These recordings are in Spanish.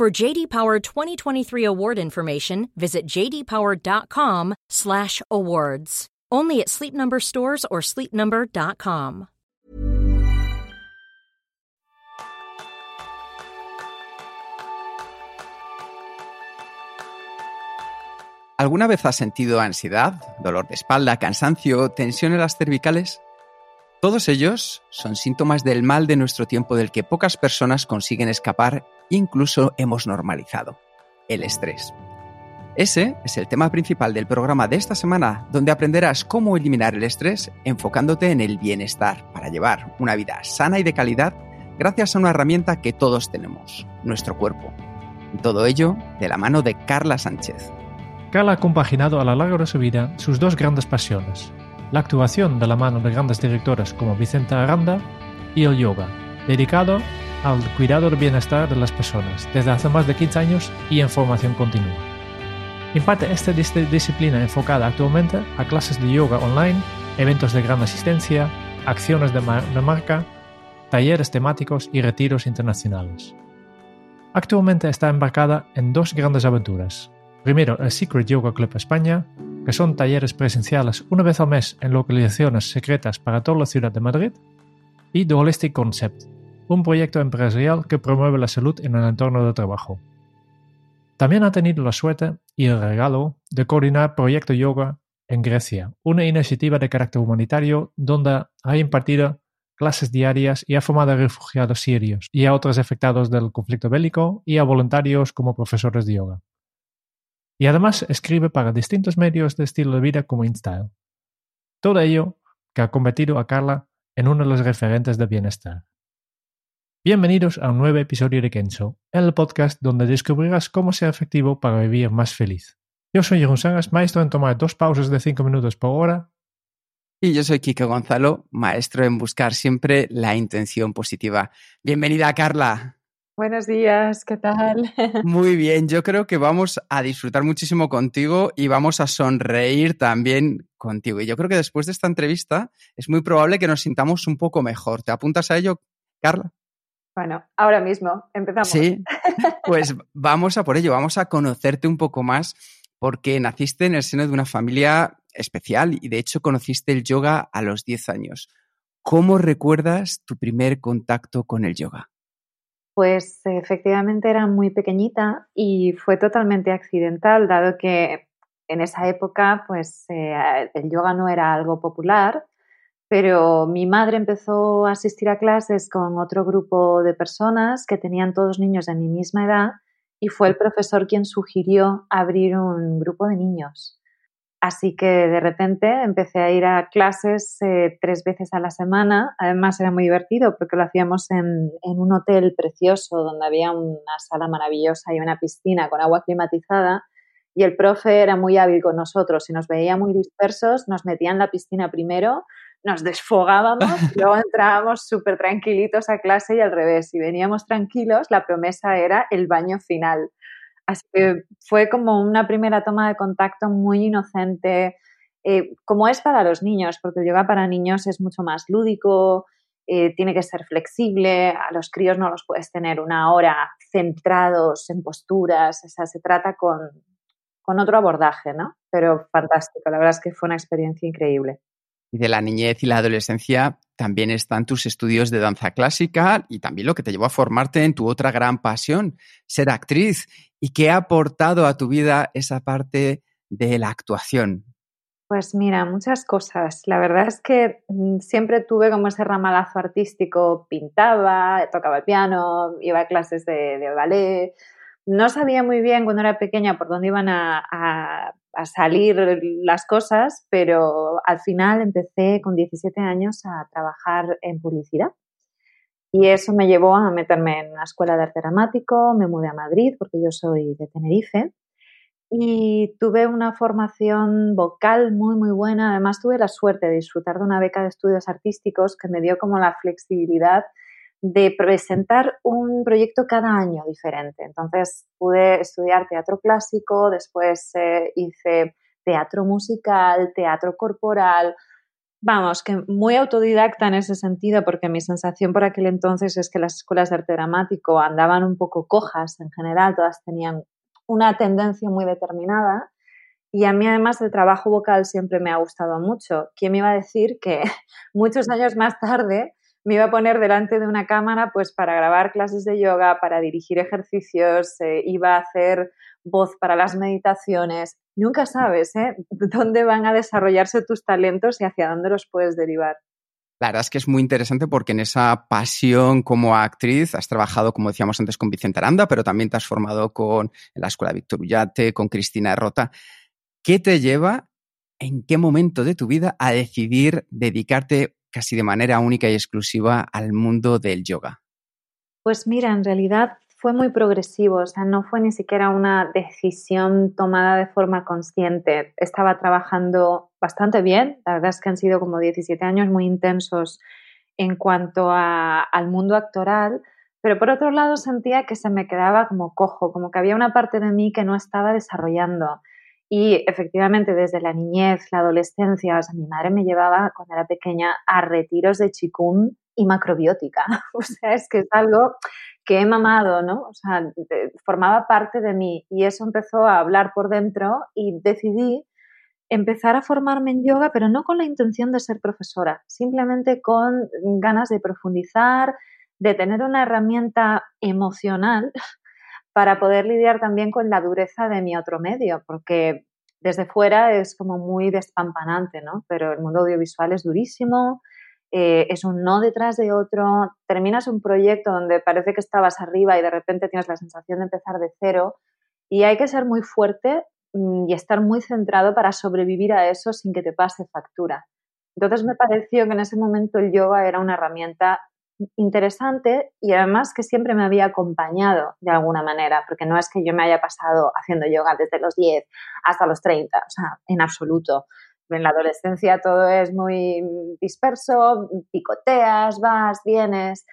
For JD Power 2023 award information, visit jdpower.com/awards. Only at Sleep Number stores or sleepnumber.com. ¿Alguna vez has sentido ansiedad, dolor de espalda, cansancio, tensión en las cervicales? Todos ellos son síntomas del mal de nuestro tiempo del que pocas personas consiguen escapar incluso hemos normalizado, el estrés. Ese es el tema principal del programa de esta semana, donde aprenderás cómo eliminar el estrés enfocándote en el bienestar para llevar una vida sana y de calidad gracias a una herramienta que todos tenemos, nuestro cuerpo. Todo ello de la mano de Carla Sánchez. Carla ha compaginado a lo largo de su vida sus dos grandes pasiones, la actuación de la mano de grandes directores como Vicenta Aranda y el yoga, dedicado al cuidado del bienestar de las personas desde hace más de 15 años y en formación continua. Imparte esta disciplina enfocada actualmente a clases de yoga online, eventos de gran asistencia, acciones de, marca, talleres temáticos y retiros internacionales. Actualmente está embarcada en dos grandes aventuras, Primero, el Secret Yoga Club España, que son talleres presenciales una vez al mes en localizaciones secretas para toda la ciudad de Madrid, y The Holistic Concept, un proyecto empresarial que promueve la salud en el entorno de trabajo. También ha tenido la suerte y el regalo de coordinar Proyecto Yoga en Grecia, una iniciativa de carácter humanitario donde ha impartido clases diarias y ha formado a refugiados sirios y a otros afectados del conflicto bélico y a voluntarios como profesores de yoga y además escribe para distintos medios de estilo de vida como InStyle. Todo ello que ha convertido a Carla en uno de los referentes de bienestar. Bienvenidos a un nuevo episodio de Kenzo, el podcast donde descubrirás cómo ser efectivo para vivir más feliz. Yo soy Jeroen Sangas, maestro en tomar dos pausas de 5 minutos por hora. Y yo soy Kike Gonzalo, maestro en buscar siempre la intención positiva. Bienvenida, Carla. Buenos días, ¿qué tal? Muy bien, yo creo que vamos a disfrutar muchísimo contigo y vamos a sonreír también contigo. Y yo creo que después de esta entrevista es muy probable que nos sintamos un poco mejor. ¿Te apuntas a ello, Carla? Bueno, ahora mismo, empezamos. Sí, pues vamos a por ello, vamos a conocerte un poco más porque naciste en el seno de una familia especial y de hecho conociste el yoga a los 10 años. ¿Cómo recuerdas tu primer contacto con el yoga? Pues efectivamente era muy pequeñita y fue totalmente accidental, dado que en esa época pues eh, el yoga no era algo popular, pero mi madre empezó a asistir a clases con otro grupo de personas que tenían todos niños de mi misma edad y fue el profesor quien sugirió abrir un grupo de niños. Así que de repente empecé a ir a clases eh, tres veces a la semana. Además era muy divertido porque lo hacíamos en, un hotel precioso donde había una sala maravillosa y una piscina con agua climatizada. Y el profe era muy hábil con nosotros. Si nos veía muy dispersos, nos metía en la piscina primero, nos desfogábamos luego entrábamos súper tranquilitos a clase y al revés. Si veníamos tranquilos, la promesa era el baño final. Así que fue como una primera toma de contacto muy inocente, eh, como es para los niños, porque el yoga para niños es mucho más lúdico, eh, tiene que ser flexible, a los críos no los puedes tener una hora centrados en posturas, o se trata con, con otro abordaje, ¿no? Pero fantástico, la verdad es que fue una experiencia increíble. Y de la niñez y la adolescencia también están tus estudios de danza clásica y también lo que te llevó a formarte en tu otra gran pasión, ser actriz. ¿Y qué ha aportado a tu vida esa parte de la actuación? Pues mira, muchas cosas. La verdad es que mm, siempre tuve como ese ramalazo artístico, pintaba, tocaba el piano, iba a clases de, ballet. No sabía muy bien cuando era pequeña por dónde iban a a salir las cosas, pero al final empecé con 17 años a trabajar en publicidad. Y eso me llevó a meterme en una escuela de arte dramático, me mudé a Madrid porque yo soy de Tenerife y tuve una formación vocal muy, muy buena. Además, tuve la suerte de disfrutar de una beca de estudios artísticos que me dio como la flexibilidad de presentar un proyecto cada año diferente. Entonces, pude estudiar teatro clásico, después eh, hice teatro musical, teatro corporal. Vamos, que muy autodidacta en ese sentido, porque mi sensación por aquel entonces es que las escuelas de arte dramático andaban un poco cojas en general, todas tenían una tendencia muy determinada. Y a mí además el trabajo vocal siempre me ha gustado mucho. ¿Quién me iba a decir que muchos años más tarde me iba a poner delante de una cámara pues para grabar clases de yoga, para dirigir ejercicios, eh, iba a hacer voz para las meditaciones? Nunca sabes ¿eh? dónde van a desarrollarse tus talentos y hacia dónde los puedes derivar. La verdad es que es muy interesante porque en esa pasión como actriz has trabajado, como decíamos antes, con Vicente Aranda, pero también te has formado con la Escuela Víctor Ullate, con Cristina Rota. ¿Qué te lleva, en qué momento de tu vida, a decidir dedicarte casi de manera única y exclusiva al mundo del yoga? Pues mira, en realidad fue muy progresivo, o sea, no fue ni siquiera una decisión tomada de forma consciente. Estaba trabajando bastante bien, la verdad es que han sido como 17 años muy intensos en cuanto al mundo actoral, pero por otro lado sentía que se me quedaba como cojo, como que había una parte de mí que no estaba desarrollando. Y efectivamente, desde la niñez, la adolescencia, o sea, mi madre me llevaba cuando era pequeña a retiros de chikung y macrobiótica. O sea, es que es algo que he mamado, ¿no? O sea, formaba parte de mí y eso empezó a hablar por dentro y decidí empezar a formarme en yoga, pero no con la intención de ser profesora, simplemente con ganas de profundizar, de tener una herramienta emocional para poder lidiar también con la dureza de mi otro medio, porque desde fuera es como muy despampanante, ¿no? Pero el mundo audiovisual es durísimo, eh, es un no detrás de otro, terminas un proyecto donde parece que estabas arriba y de repente tienes la sensación de empezar de cero y hay que ser muy fuerte mm, y estar muy centrado para sobrevivir a eso sin que te pase factura. Entonces me pareció que en ese momento el yoga era una herramienta interesante y además que siempre me había acompañado de alguna manera, porque no es que yo me haya pasado haciendo yoga desde los 10 hasta los 30, o sea, en absoluto en la adolescencia todo es muy disperso, picoteas, vas, vienes.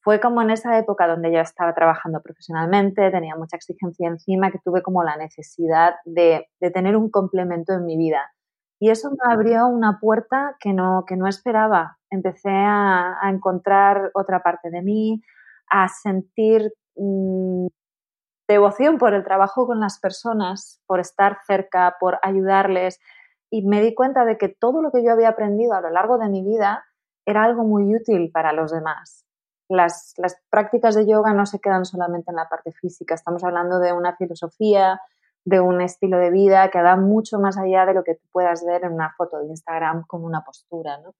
Fue como en esa época donde yo estaba trabajando profesionalmente, tenía mucha exigencia encima, que tuve como la necesidad de, tener un complemento en mi vida. Y eso me abrió una puerta que no, que no esperaba. Empecé a, encontrar otra parte de mí, a sentir mm, devoción por el trabajo con las personas, por estar cerca, por ayudarles, y me di cuenta de que todo lo que yo había aprendido a lo largo de mi vida era algo muy útil para los demás. Las, las prácticas de yoga no se quedan solamente en la parte física, estamos hablando de una filosofía, de un estilo de vida que va mucho más allá de lo que tú puedas ver en una foto de Instagram con una postura. ¿no?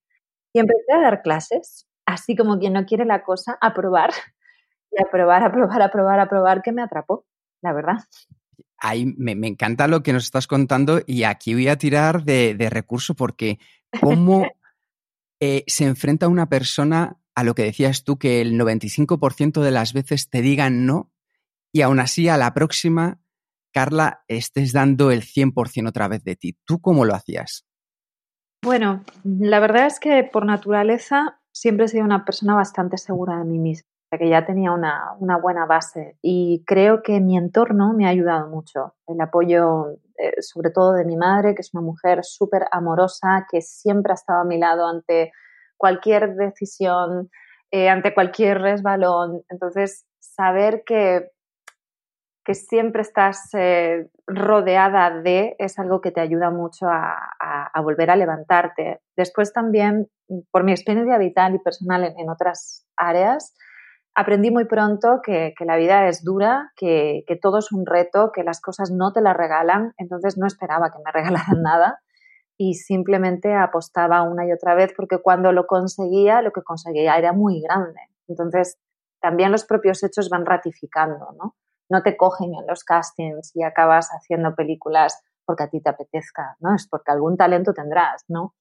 Y empecé a dar clases, así como quien no quiere la cosa, a probar, y a probar, a probar, a probar, a probar, que me atrapó, la verdad me, encanta lo que nos estás contando y aquí voy a tirar de, recurso porque cómo eh, se enfrenta una persona a lo que decías tú, que el 95% de las veces te digan no y aún así a la próxima, Carla, estés dando el 100% otra vez de ti. ¿Tú cómo lo hacías? Bueno, la verdad es que por naturaleza siempre he sido una persona bastante segura de mí misma que ya tenía una, buena base y creo que mi entorno me ha ayudado mucho. El apoyo eh, sobre todo de mi madre, que es una mujer súper amorosa, que siempre ha estado a mi lado ante cualquier decisión, eh, ante cualquier resbalón. Entonces, saber que, que siempre estás eh, rodeada de es algo que te ayuda mucho a, volver a levantarte. Después también, por mi experiencia vital y personal en otras áreas, aprendí muy pronto que, la vida es dura, que, todo es un reto, que las cosas no te las regalan, entonces no esperaba que me regalaran nada y simplemente apostaba una y otra vez porque cuando lo conseguía, lo que conseguía era muy grande. Entonces, también los propios hechos van ratificando, ¿no? No te cogen en los castings y acabas haciendo películas porque a ti te apetezca, ¿no? Es porque algún talento tendrás, ¿no?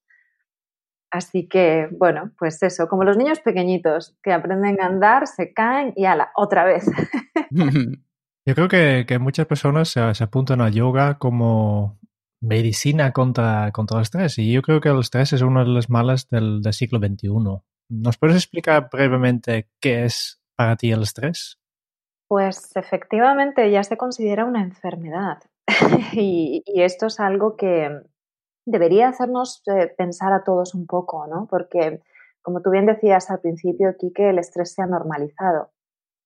Así que, bueno, pues eso, como los niños pequeñitos que aprenden a andar, se caen y ala, otra vez. Yo creo que, muchas personas se, apuntan a yoga como medicina contra, contra el estrés y yo creo que el estrés es una de las malas del, del siglo XXI. ¿Nos puedes explicar brevemente qué es para ti el estrés? Pues efectivamente ya se considera una enfermedad y, esto es algo que debería hacernos eh, pensar a todos un poco, ¿no? Porque, como tú bien decías al principio, que el estrés se ha normalizado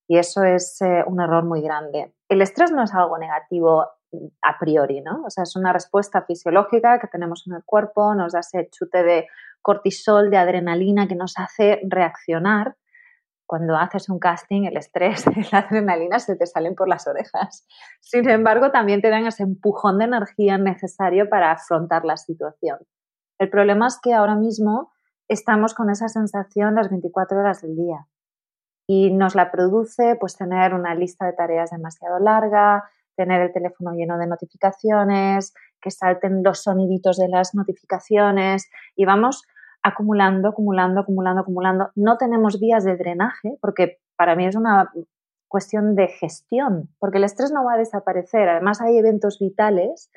y eso es eh, un error muy grande. El estrés no es algo negativo mm, a priori, ¿no? O sea, es una respuesta fisiológica que tenemos en el cuerpo, nos da ese chute de cortisol, de adrenalina que nos hace reaccionar cuando haces un casting, el estrés la adrenalina se te salen por las orejas. Sin embargo, también te dan ese empujón de energía necesario para afrontar la situación. El problema es que ahora mismo estamos con esa sensación las 24 horas del día y nos la produce pues tener una lista de tareas demasiado larga, tener el teléfono lleno de notificaciones, que salten los soniditos de las notificaciones y vamos acumulando, acumulando, acumulando, acumulando. No tenemos vías de drenaje, porque para mí es una cuestión de gestión, porque el estrés no va a desaparecer. Además, hay eventos vitales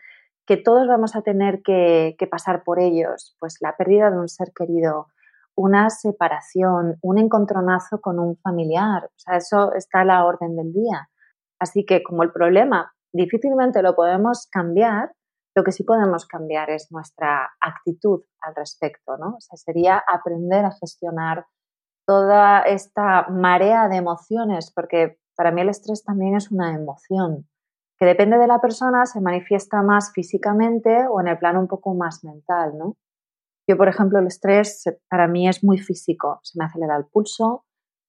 que todos vamos a tener que, pasar por ellos, pues la pérdida de un ser querido, una separación, un encontronazo con un familiar, o sea, eso está a la orden del día. Así que como el problema difícilmente lo podemos cambiar, lo que sí podemos cambiar es nuestra actitud al respecto, ¿no? O sea, sería aprender a gestionar toda esta marea de emociones, porque para mí el estrés también es una emoción que depende de la persona, se manifiesta más físicamente o en el plano un poco más mental, ¿no? Yo, por ejemplo, el estrés para mí es muy físico, se me acelera el pulso,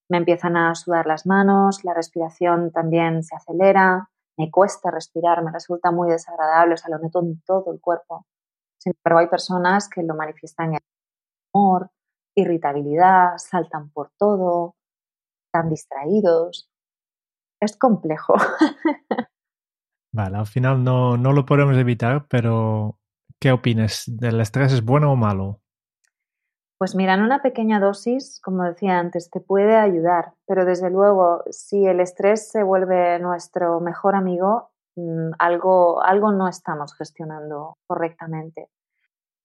me empiezan a sudar las manos, la respiración también se acelera, me cuesta respirar, me resulta muy desagradable, o sea, lo noto en todo el cuerpo. Sin embargo, hay personas que lo manifiestan en humor, irritabilidad, saltan por todo, están distraídos. Es complejo. Vale, al final no, no lo podemos evitar, pero ¿qué opinas? ¿El estrés es bueno o malo? Pues mira, en una pequeña dosis, como decía antes, te puede ayudar, pero desde luego, si el estrés se vuelve nuestro mejor amigo, mm, algo, algo no estamos gestionando correctamente.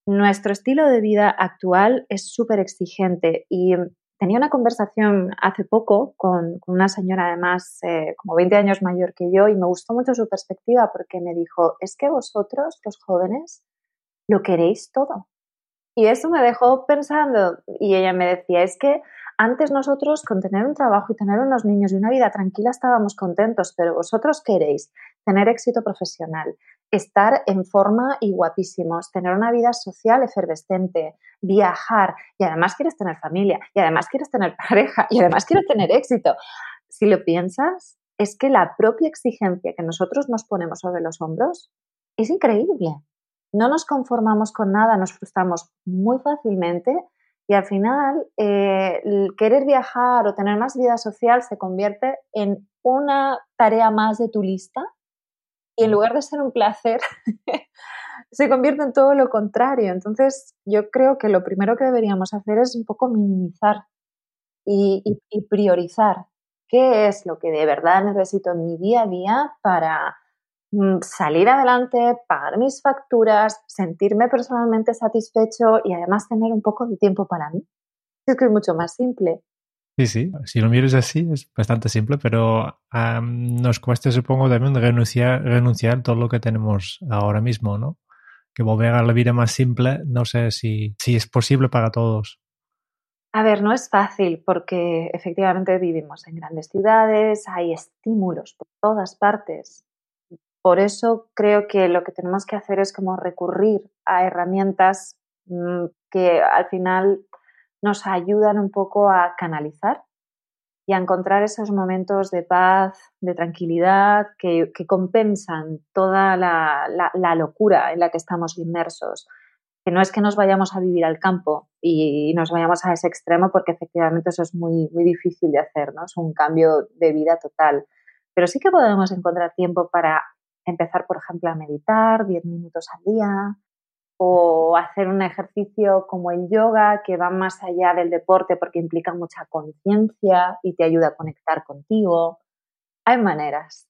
Nuestro estilo de vida actual es súper exigente y tenía una conversación hace poco con, una señora además eh, como 20 años mayor que yo y me gustó mucho su perspectiva porque me dijo, es que vosotros, los jóvenes, lo queréis todo. Y eso me dejó pensando y ella me decía, es que antes nosotros con tener un trabajo y tener unos niños y una vida tranquila estábamos contentos, pero vosotros queréis tener éxito profesional, estar en forma y guapísimos, tener una vida social efervescente, viajar y además quieres tener familia y además quieres tener pareja y además quieres tener éxito. Si lo piensas, es que la propia exigencia que nosotros nos ponemos sobre los hombros es increíble no nos conformamos con nada, nos frustramos muy fácilmente y al final eh, querer viajar o tener más vida social se convierte en una tarea más de tu lista y en lugar de ser un placer, se convierte en todo lo contrario. Entonces, yo creo que lo primero que deberíamos hacer es un poco minimizar y priorizar qué es lo que de verdad necesito en mi día a día para Mm, salir adelante, pagar mis facturas, sentirme personalmente satisfecho y además tener un poco de tiempo para mí. Es que es mucho más simple. Sí, sí, si lo miras así es bastante simple, pero nos cuesta, supongo, también renunciar, renunciar a todo lo que tenemos ahora mismo, ¿no? Que volver a la vida más simple, no sé si, si es posible para todos. A ver, no es fácil porque efectivamente vivimos en grandes ciudades, hay estímulos por todas partes por eso creo que lo que tenemos que hacer es como recurrir a herramientas mm, que al final nos ayudan un poco a canalizar y a encontrar esos momentos de paz, de tranquilidad, que, compensan toda la, locura en la que estamos inmersos. Que no es que nos vayamos a vivir al campo y, nos vayamos a ese extremo, porque efectivamente eso es muy, muy difícil de hacer, ¿no? Es un cambio de vida total. Pero sí que podemos encontrar tiempo para empezar, por ejemplo, a meditar 10 minutos al día, o hacer un ejercicio como el yoga que va más allá del deporte porque implica mucha conciencia y te ayuda a conectar contigo. Hay maneras.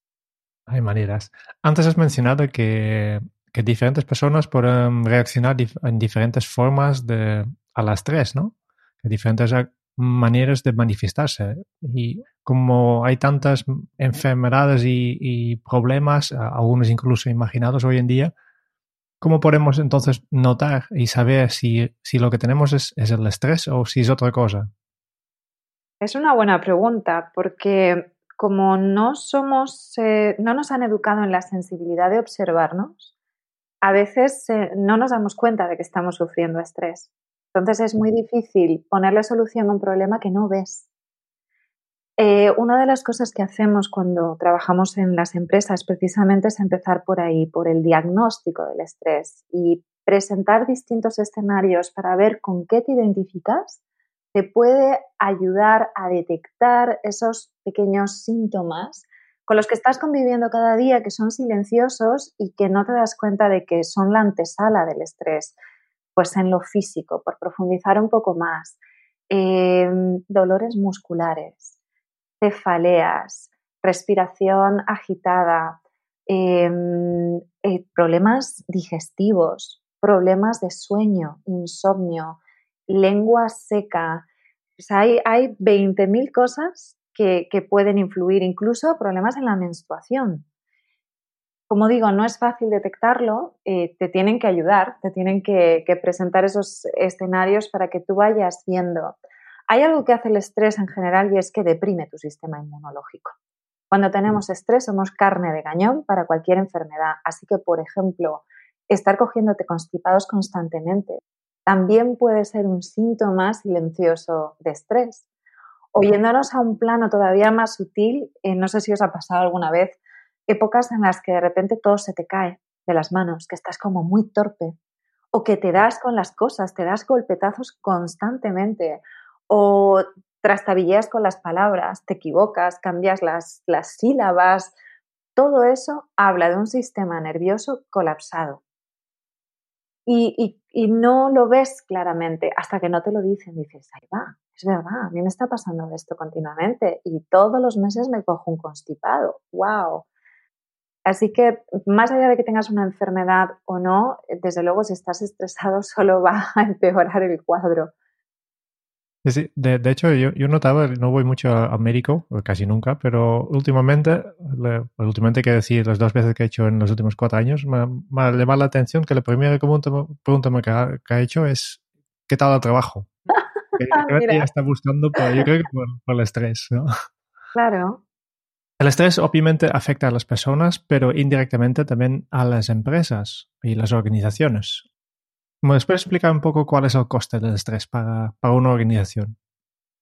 Hay maneras. Antes has mencionado que, diferentes personas pueden reaccionar en diferentes formas de, a las tres, ¿no? diferentes maneras de manifestarse. Y como hay tantas enfermedades y, problemas, algunos incluso imaginados hoy en día, ¿cómo podemos entonces notar y saber si, lo que tenemos es, el estrés o si es otra cosa? Es una buena pregunta porque como no somos, eh, no nos han educado en la sensibilidad de observarnos, a veces eh, no nos damos cuenta de que estamos sufriendo estrés. Entonces es muy difícil ponerle solución a un problema que no ves. Eh, una de las cosas que hacemos cuando trabajamos en las empresas precisamente es empezar por ahí, por el diagnóstico del estrés y presentar distintos escenarios para ver con qué te identificas, te puede ayudar a detectar esos pequeños síntomas con los que estás conviviendo cada día, que son silenciosos y que no te das cuenta de que son la antesala del estrés pues en lo físico, por profundizar un poco más, em, dolores musculares, cefaleas, respiración agitada, em, eh, problemas digestivos, problemas de sueño, insomnio, lengua seca. hay, hay 20.000 cosas que, que pueden influir, incluso problemas en la menstruación como digo, no es fácil detectarlo, eh, te tienen que ayudar, te tienen que, presentar esos escenarios para que tú vayas viendo. Hay algo que hace el estrés en general y es que deprime tu sistema inmunológico. Cuando tenemos estrés somos carne de cañón para cualquier enfermedad. Así que, por ejemplo, estar cogiéndote constipados constantemente también puede ser un síntoma silencioso de estrés. Oyéndonos a un plano todavía más sutil, eh, no sé si os ha pasado alguna vez, épocas en las que de repente todo se te cae de las manos, que estás como muy torpe, o que te das con las cosas, te das golpetazos constantemente, o trastabilleas con las palabras, te equivocas, cambias las, las sílabas. Todo eso habla de un sistema nervioso colapsado. Y, y, no lo ves claramente hasta que no te lo dicen. Dices, ahí va, es verdad, a mí me está pasando esto continuamente y todos los meses me cojo un constipado. ¡Wow! Así que más allá de que tengas una enfermedad o no, desde luego si estás estresado solo va a empeorar el cuadro. Sí, de, hecho, yo, yo, notaba, no voy mucho a, médico, casi nunca, pero últimamente, últimamente que decir, las dos veces que he hecho en los últimos cuatro años, me, ha llamado la atención que la primera pregunta, que, ha, hecho es, ¿qué tal el trabajo? que, está buscando, yo creo que por el estrés, ¿no? Claro, el estrés obviamente afecta a las personas, pero indirectamente también a las empresas y las organizaciones. ¿Me puedes explicar un poco cuál es el coste del estrés para, una organización?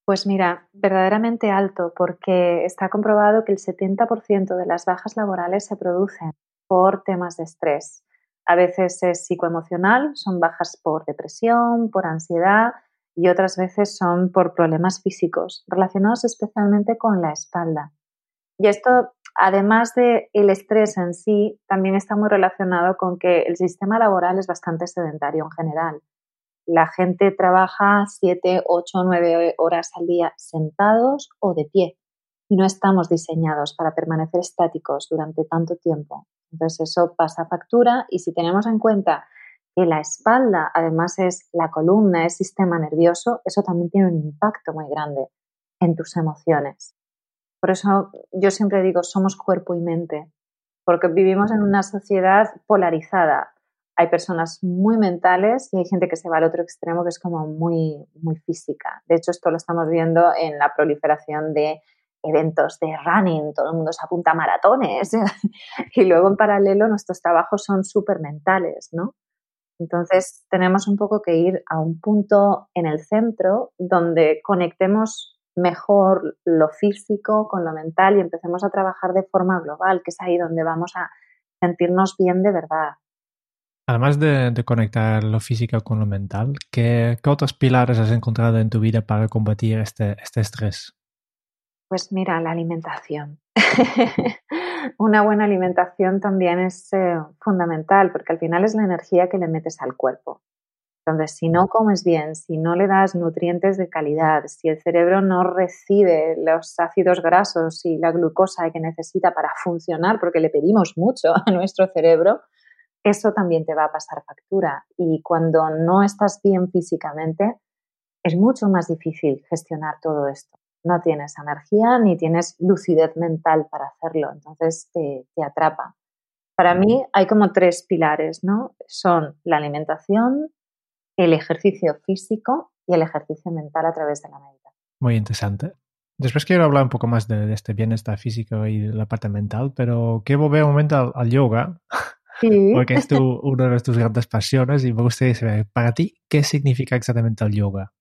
Pues mira, verdaderamente alto, porque está comprobado que el 70% de las bajas laborales se producen por temas de estrés. A veces es psicoemocional, son bajas por depresión, por ansiedad y otras veces son por problemas físicos relacionados especialmente con la espalda. Y esto, además del el estrés en sí, también está muy relacionado con que el sistema laboral es bastante sedentario en general. La gente trabaja 7, 8, 9 horas al día sentados o de pie y no estamos diseñados para permanecer estáticos durante tanto tiempo. Entonces eso pasa factura y si tenemos en cuenta que la espalda además es la columna, es sistema nervioso, eso también tiene un impacto muy grande en tus emociones. Por eso yo siempre digo, somos cuerpo y mente, porque vivimos en una sociedad polarizada. Hay personas muy mentales y hay gente que se va al otro extremo que es como muy, muy física. De hecho, esto lo estamos viendo en la proliferación de eventos de running, todo el mundo se apunta a maratones y luego en paralelo nuestros trabajos son súper mentales, ¿no? Entonces tenemos un poco que ir a un punto en el centro donde conectemos mejor lo físico con lo mental y empecemos a trabajar de forma global, que es ahí donde vamos a sentirnos bien de verdad. Además de, conectar lo físico con lo mental, ¿qué, otros pilares has encontrado en tu vida para combatir este, este estrés? Pues mira, la alimentación. una buena alimentación también es eh, fundamental porque al final es la energía que le metes al cuerpo. Entonces, si no comes bien, si no le das nutrientes de calidad, si el cerebro no recibe los ácidos grasos y la glucosa que necesita para funcionar, porque le pedimos mucho a nuestro cerebro, eso también te va a pasar factura. Y cuando no estás bien físicamente, es mucho más difícil gestionar todo esto. No tienes energía ni tienes lucidez mental para hacerlo, entonces te, te atrapa. Para mí hay como tres pilares, ¿no? Son la alimentación, el ejercicio físico y el ejercicio mental a través de la meditación. Muy interesante. Después quiero hablar un poco más de, este bienestar físico y de la parte mental, pero quiero volver un momento al, yoga, sí. porque es tu, una de tus grandes pasiones y me gustaría saber, para ti, ¿qué significa exactamente el yoga?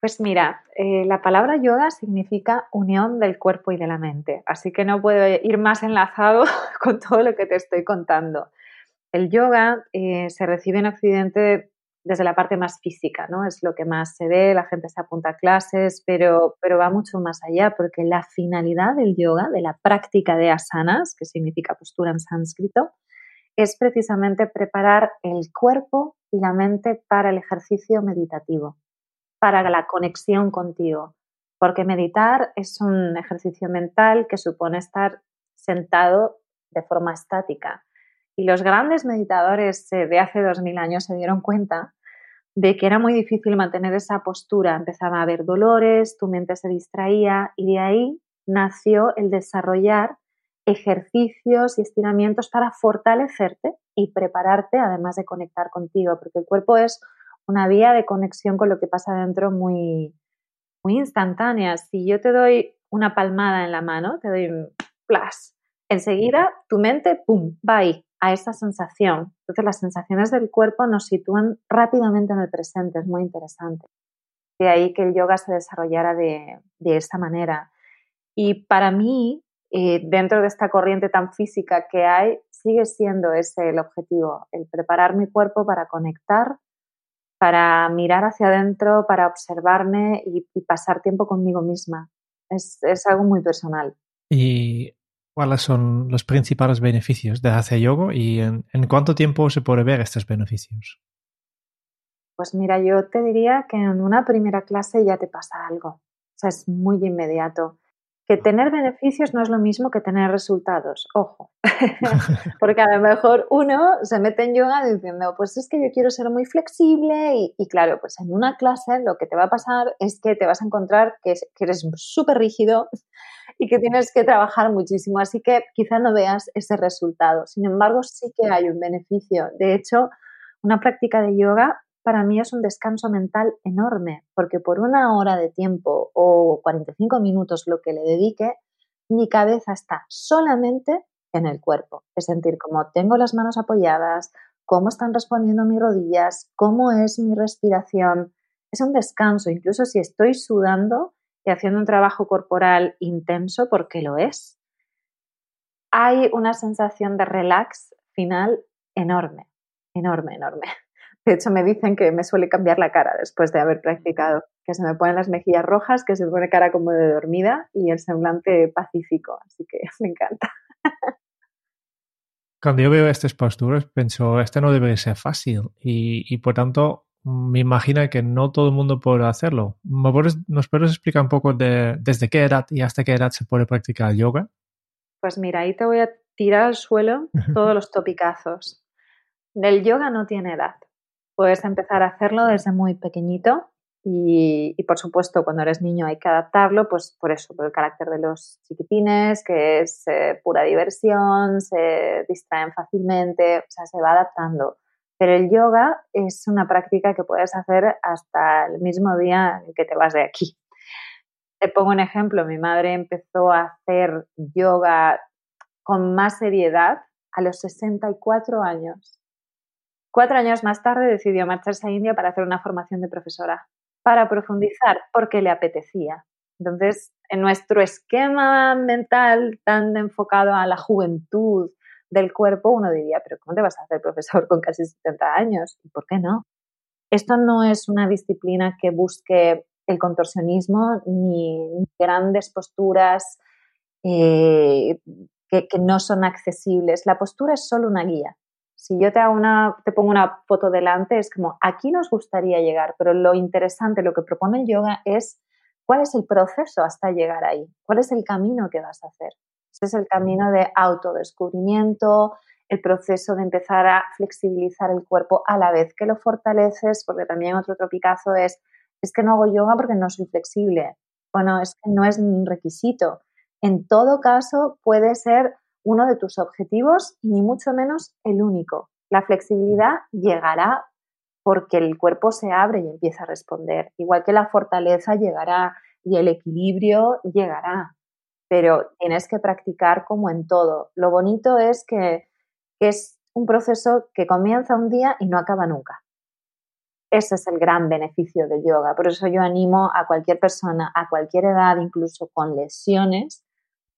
Pues mira, eh, la palabra yoga significa unión del cuerpo y de la mente, así que no puedo ir más enlazado con todo lo que te estoy contando. El yoga eh, se recibe en Occidente desde la parte más física, ¿no? Es lo que más se ve, la gente se apunta a clases, pero, pero va mucho más allá, porque la finalidad del yoga, de la práctica de asanas, que significa postura en sánscrito, es precisamente preparar el cuerpo y la mente para el ejercicio meditativo, para la conexión contigo. Porque meditar es un ejercicio mental que supone estar sentado de forma estática. Y los grandes meditadores eh, de hace dos mil años se dieron cuenta de que era muy difícil mantener esa postura. Empezaba a haber dolores, tu mente se distraía y de ahí nació el desarrollar ejercicios y estiramientos para fortalecerte y prepararte, además de conectar contigo, porque el cuerpo es una vía de conexión con lo que pasa dentro muy, muy instantánea. Si yo te doy una palmada en la mano, te doy un plas, enseguida tu mente, ¡pum!, va ahí, a esa sensación. Entonces las sensaciones del cuerpo nos sitúan rápidamente en el presente, es muy interesante. De ahí que el yoga se desarrollara de, de esta manera. Y para mí, eh, dentro de esta corriente tan física que hay, sigue siendo ese el objetivo, el preparar mi cuerpo para conectar, para mirar hacia adentro, para observarme y, pasar tiempo conmigo misma. Es, es algo muy personal. Y ¿Cuáles son los principales beneficios de hacer yoga y en, cuánto tiempo se puede ver estos beneficios? Pues mira, yo te diría que en una primera clase ya te pasa algo. O sea, es muy inmediato. Que tener beneficios no es lo mismo que tener resultados, ojo. Porque a lo mejor uno se mete en yoga diciendo, pues es que yo quiero ser muy flexible y, y claro, pues en una clase lo que te va a pasar es que te vas a encontrar que, que eres súper rígido, y que tienes que trabajar muchísimo. Así que quizá no veas ese resultado. Sin embargo, sí que hay un beneficio. De hecho, una práctica de yoga para mí es un descanso mental enorme, porque por una hora de tiempo o 45 minutos lo que le dedique, mi cabeza está solamente en el cuerpo. Es sentir cómo tengo las manos apoyadas, cómo están respondiendo mis rodillas, cómo es mi respiración. Es un descanso, incluso si estoy sudando, y haciendo un trabajo corporal intenso, porque lo es, hay una sensación de relax final enorme, enorme, enorme. De hecho, me dicen que me suele cambiar la cara después de haber practicado, que se me ponen las mejillas rojas, que se me pone cara como de dormida y el semblante pacífico, así que me encanta. Cuando yo veo estas posturas, pienso, esto no debe ser fácil y, y por tanto me imagino que no todo el mundo puede hacerlo. ¿Nos puedes explicar un poco de desde qué edad y hasta qué edad se puede practicar yoga? Pues mira, ahí te voy a tirar al suelo todos los topicazos. El yoga no tiene edad. Puedes empezar a hacerlo desde muy pequeñito y, por supuesto cuando eres niño hay que adaptarlo, pues por eso, por el carácter de los chiquitines, que es eh, pura diversión, se distraen fácilmente, o sea, se va adaptando. Pero el yoga es una práctica que puedes hacer hasta el mismo día en que te vas de aquí. Te pongo un ejemplo, mi madre empezó a hacer yoga con más seriedad a los 64 años. Cuatro años más tarde decidió marcharse a India para hacer una formación de profesora, para profundizar porque le apetecía. Entonces, en nuestro esquema mental tan enfocado a la juventud, del cuerpo, uno diría, pero ¿cómo te vas a hacer profesor con casi 70 años? ¿Y por qué no? Esto no es una disciplina que busque el contorsionismo ni grandes posturas eh, que, no son accesibles. La postura es solo una guía. Si yo te, pongo una foto delante, es como, aquí nos gustaría llegar, pero lo interesante, lo que propone el yoga es cuál es el proceso hasta llegar ahí, cuál es el camino que vas a hacer. Ese es el camino de autodescubrimiento, el proceso de empezar a flexibilizar el cuerpo a la vez que lo fortaleces, porque también otro tropicazo es, es que no hago yoga porque no soy flexible. Bueno, es que no es un requisito. En todo caso, puede ser uno de tus objetivos y ni mucho menos el único. La flexibilidad llegará porque el cuerpo se abre y empieza a responder, igual que la fortaleza llegará y el equilibrio llegará, pero tienes que practicar como en todo. Lo bonito es que es un proceso que comienza un día y no acaba nunca. Ese es el gran beneficio del yoga. Por eso yo animo a cualquier persona, a cualquier edad, incluso con lesiones,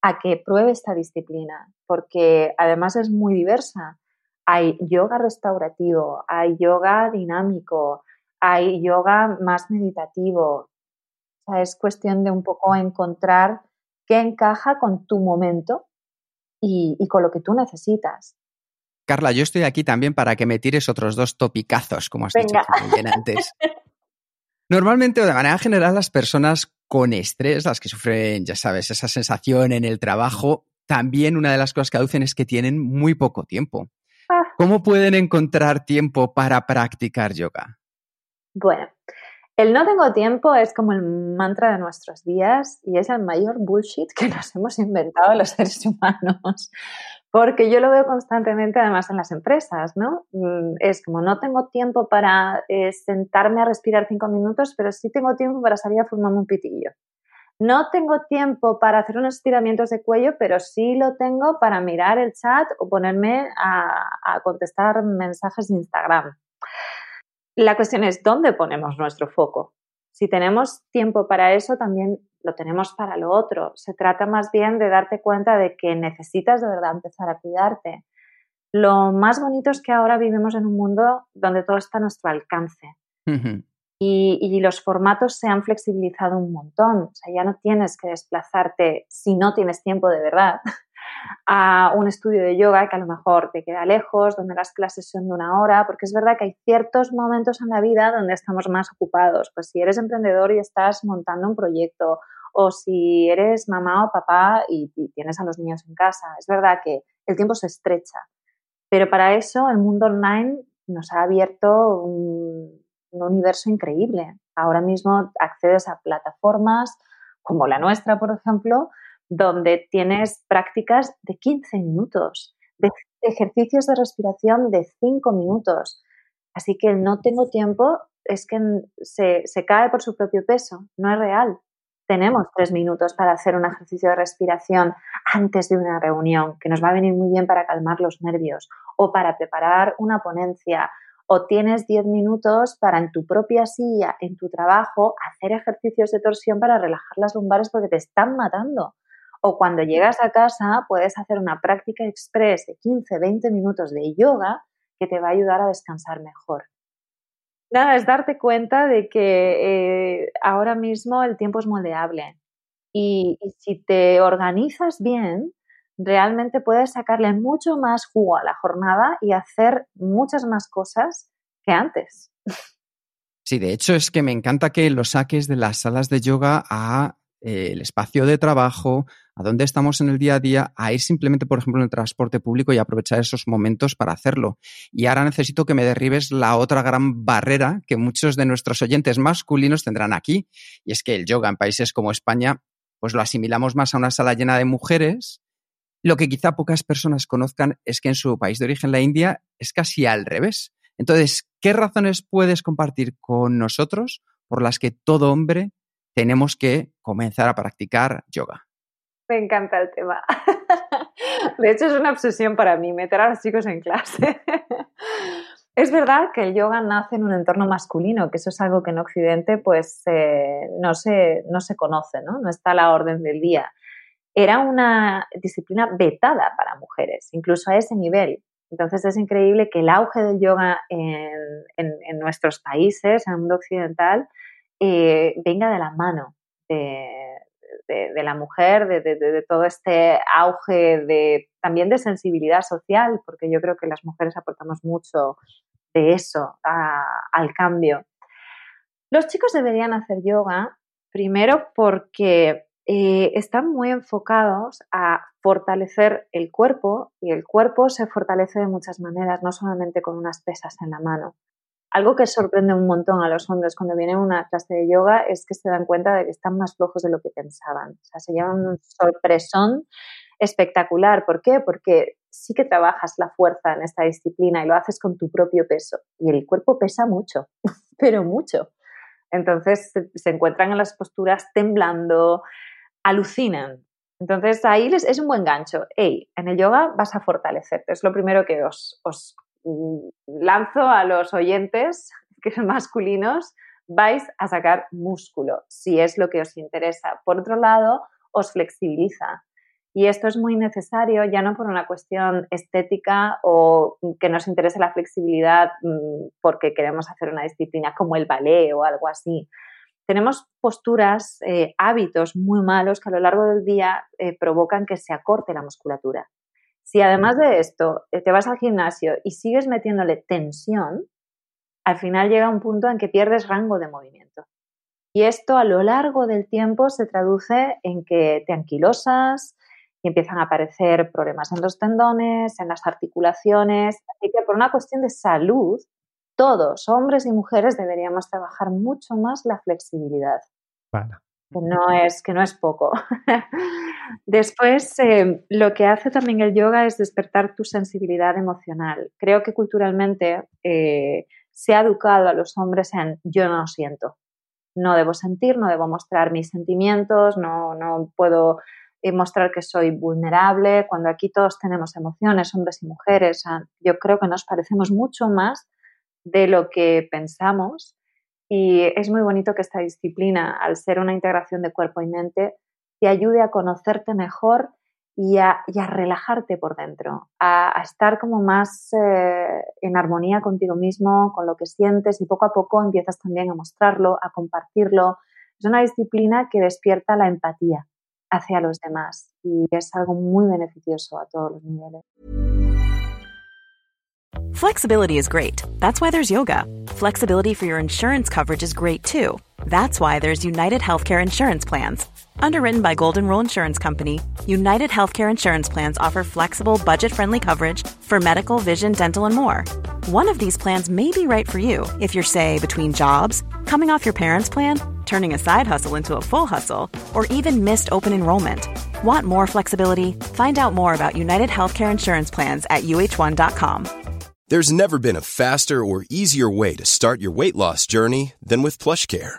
a que pruebe esta disciplina, porque además es muy diversa. Hay yoga restaurativo, hay yoga dinámico, hay yoga más meditativo. O sea, es cuestión de un poco encontrar qué encaja con tu momento y, y con lo que tú necesitas. Carla, yo estoy aquí también para que me tires otros dos topicazos, como has dicho bien antes. Normalmente o de manera general las personas con estrés, las que sufren, ya sabes, esa sensación en el trabajo, también una de las cosas que aducen es que tienen muy poco tiempo. Ah. ¿Cómo pueden encontrar tiempo para practicar yoga? Bueno, el no tengo tiempo es como el mantra de nuestros días y es el mayor bullshit que nos hemos inventado los seres humanos. Porque yo lo veo constantemente además en las empresas, ¿no? Mm, es como no tengo tiempo para eh, sentarme a respirar cinco minutos, pero sí tengo tiempo para salir a formarme un pitillo. No tengo tiempo para hacer unos estiramientos de cuello, pero sí lo tengo para mirar el chat o ponerme a contestar mensajes de Instagram. La cuestión es dónde ponemos nuestro foco. Si tenemos tiempo para eso, también lo tenemos para lo otro. Se trata más bien de darte cuenta de que necesitas de verdad empezar a cuidarte. Lo más bonito es que ahora vivimos en un mundo donde todo está a nuestro alcance. y, y, los formatos se han flexibilizado un montón. O sea, ya no tienes que desplazarte si no tienes tiempo de verdad a un estudio de yoga que a lo mejor te queda lejos, donde las clases son de una hora, porque es verdad que hay ciertos momentos en la vida donde estamos más ocupados. Pues si eres emprendedor y estás montando un proyecto, o si eres mamá o papá y, tienes a los niños en casa, es verdad que el tiempo se estrecha. Pero para eso el mundo online nos ha abierto un universo increíble. Ahora mismo accedes a plataformas como la nuestra, por ejemplo, donde tienes prácticas de 15 minutos, de ejercicios de respiración de 5 minutos. Así que no tengo tiempo es que se, se cae por su propio peso, no es real. Tenemos tres minutos para hacer un ejercicio de respiración antes de una reunión, que nos va a venir muy bien para calmar los nervios, o para preparar una ponencia, o tienes 10 minutos para en tu propia silla, en tu trabajo, hacer ejercicios de torsión para relajar las lumbares porque te están matando. O cuando llegas a casa puedes hacer una práctica express de 15-20 minutos de yoga que te va a ayudar a descansar mejor. Nada, es darte cuenta de que eh, ahora mismo el tiempo es moldeable y, si te organizas bien, realmente puedes sacarle mucho más jugo a la jornada y hacer muchas más cosas que antes. Sí, de hecho es que me encanta que lo saques de las salas de yoga a eh, el espacio de trabajo, a dónde estamos en el día a día, a ir simplemente, por ejemplo, en el transporte público y aprovechar esos momentos para hacerlo. Y ahora necesito que me derribes la otra gran barrera que muchos de nuestros oyentes masculinos tendrán aquí, y es que el yoga en países como España, pues lo asimilamos más a una sala llena de mujeres. Lo que quizá pocas personas conozcan es que en su país de origen, la India, es casi al revés. Entonces, ¿qué razones puedes compartir con nosotros por las que todo hombre tenemos que comenzar a practicar yoga. Me encanta el tema. De hecho, es una obsesión para mí meter a los chicos en clase. Es verdad que el yoga nace en un entorno masculino, que eso es algo que en Occidente pues eh, no, se, no se conoce, ¿no? no está a la orden del día. Era una disciplina vetada para mujeres, incluso a ese nivel. Entonces es increíble que el auge del yoga en, en nuestros países, en el mundo occidental, eh, venga de la mano de, la mujer, de, todo este auge de también de sensibilidad social, porque yo creo que las mujeres aportamos mucho de eso al cambio. Los chicos deberían hacer yoga primero porque eh, están muy enfocados a fortalecer el cuerpo y el cuerpo se fortalece de muchas maneras, no solamente con unas pesas en la mano. Algo que sorprende un montón a los hombres cuando vienen a una clase de yoga es que se dan cuenta de que están más flojos de lo que pensaban. O sea, se llevan un sorpresón espectacular. ¿Por qué? Porque sí que trabajas la fuerza en esta disciplina y lo haces con tu propio peso. Y el cuerpo pesa mucho, pero mucho. Entonces se, encuentran en las posturas temblando, alucinan. Entonces ahí es un buen gancho. Hey, en el yoga vas a fortalecerte. Es lo primero que os, os lanzo a los oyentes, que son masculinos, vais a sacar músculo, si es lo que os interesa. Por otro lado, os flexibiliza. Y esto es muy necesario ya no por una cuestión estética o que nos interese la flexibilidad mm, porque queremos hacer una disciplina como el ballet o algo así. Tenemos posturas, eh, hábitos muy malos que a lo largo del día eh, provocan que se acorte la musculatura. Si además de esto eh, te vas al gimnasio y sigues metiéndole tensión, al final llega un punto en que pierdes rango de movimiento. Y esto a lo largo del tiempo se traduce en que te anquilosas, y empiezan a aparecer problemas en los tendones, en las articulaciones. Así que por una cuestión de salud, todos, hombres y mujeres, deberíamos trabajar mucho más la flexibilidad. Que no es, que no es poco. Después, eh, lo que hace también el yoga es despertar tu sensibilidad emocional. Creo que culturalmente eh, se ha educado a los hombres en yo no siento. No debo sentir, no debo mostrar mis sentimientos, no, no puedo y mostrar que soy vulnerable, cuando aquí todos tenemos emociones, hombres y mujeres. yo creo que nos parecemos mucho más de lo que pensamos y es muy bonito que esta disciplina, al ser una integración de cuerpo y mente, te ayude a conocerte mejor y a, relajarte por dentro, a, estar como más eh, en armonía contigo mismo, con lo que sientes y poco a poco empiezas también a mostrarlo, a compartirlo. Es una disciplina que despierta la empatía hacia los demás y es algo muy beneficioso a todos los niveles. Flexibility is great. That's why there's yoga. Flexibility for your insurance coverage is great too. That's why there's United Healthcare Insurance Plans. Underwritten by Golden Rule Insurance Company, United Healthcare Insurance Plans offer flexible, budget friendly coverage for medical, vision, dental, and more. One of these plans may be right for you if you're, say, between jobs, coming off your parents' plan, turning a side hustle into a full hustle, or even missed open enrollment. Want more flexibility? Find out more about United Healthcare Insurance Plans at uh1.com. There's never been a faster or easier way to start your weight loss journey than with PlushCare.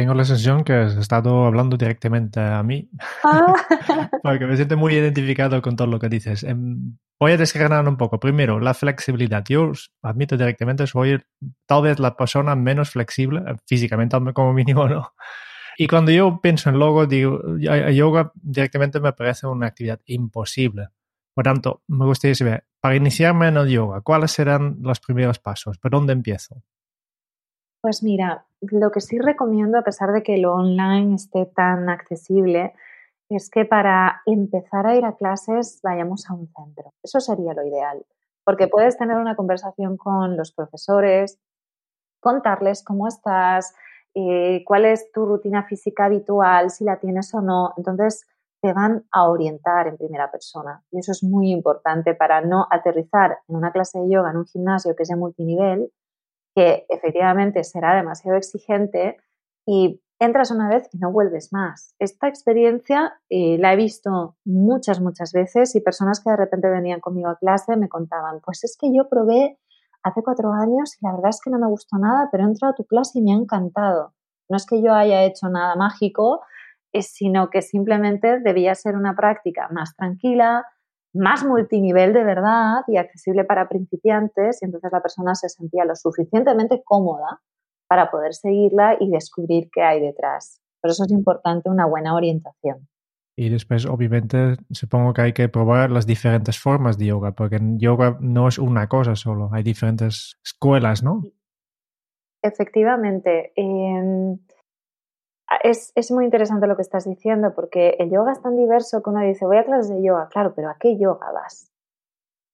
Tengo la sensación que has estado hablando directamente a mí, ah. porque me siento muy identificado con todo lo que dices. Em, voy a desgranar un poco. Primero, la flexibilidad. Yo admito directamente, soy tal vez la persona menos flexible, físicamente como mínimo, ¿no? Y cuando yo pienso en logo, digo, yoga directamente me parece una actividad imposible. Por tanto, me gustaría saber, para iniciarme en el yoga, ¿cuáles serán los primeros pasos? ¿Por dónde empiezo? Pues mira, lo que sí recomiendo, a pesar de que lo online esté tan accesible, es que para empezar a ir a clases vayamos a un centro. Eso sería lo ideal, porque puedes tener una conversación con los profesores, contarles cómo estás, eh, cuál es tu rutina física habitual, si la tienes o no. Entonces, te van a orientar en primera persona. Y eso es muy importante para no aterrizar en una clase de yoga en un gimnasio que de multinivel que efectivamente será demasiado exigente y entras una vez y no vuelves más. Esta experiencia eh, la he visto muchas, muchas veces y personas que de repente venían conmigo a clase me contaban, pues es que yo probé hace cuatro años y la verdad es que no me gustó nada, pero he entrado a tu clase y me ha encantado. No es que yo haya hecho nada mágico, sino que simplemente debía ser una práctica más tranquila, más multinivel de verdad y accesible para principiantes y entonces la persona se sentía lo suficientemente cómoda para poder seguirla y descubrir qué hay detrás. Por eso es importante una buena orientación. Y después, obviamente, supongo que hay que probar las diferentes formas de yoga, porque en yoga no es una cosa solo, hay diferentes escuelas, ¿no? Efectivamente. Em, es, es, muy interesante lo que estás diciendo, porque el yoga es tan diverso que uno dice, voy a clases de yoga, claro, pero ¿a qué yoga vas?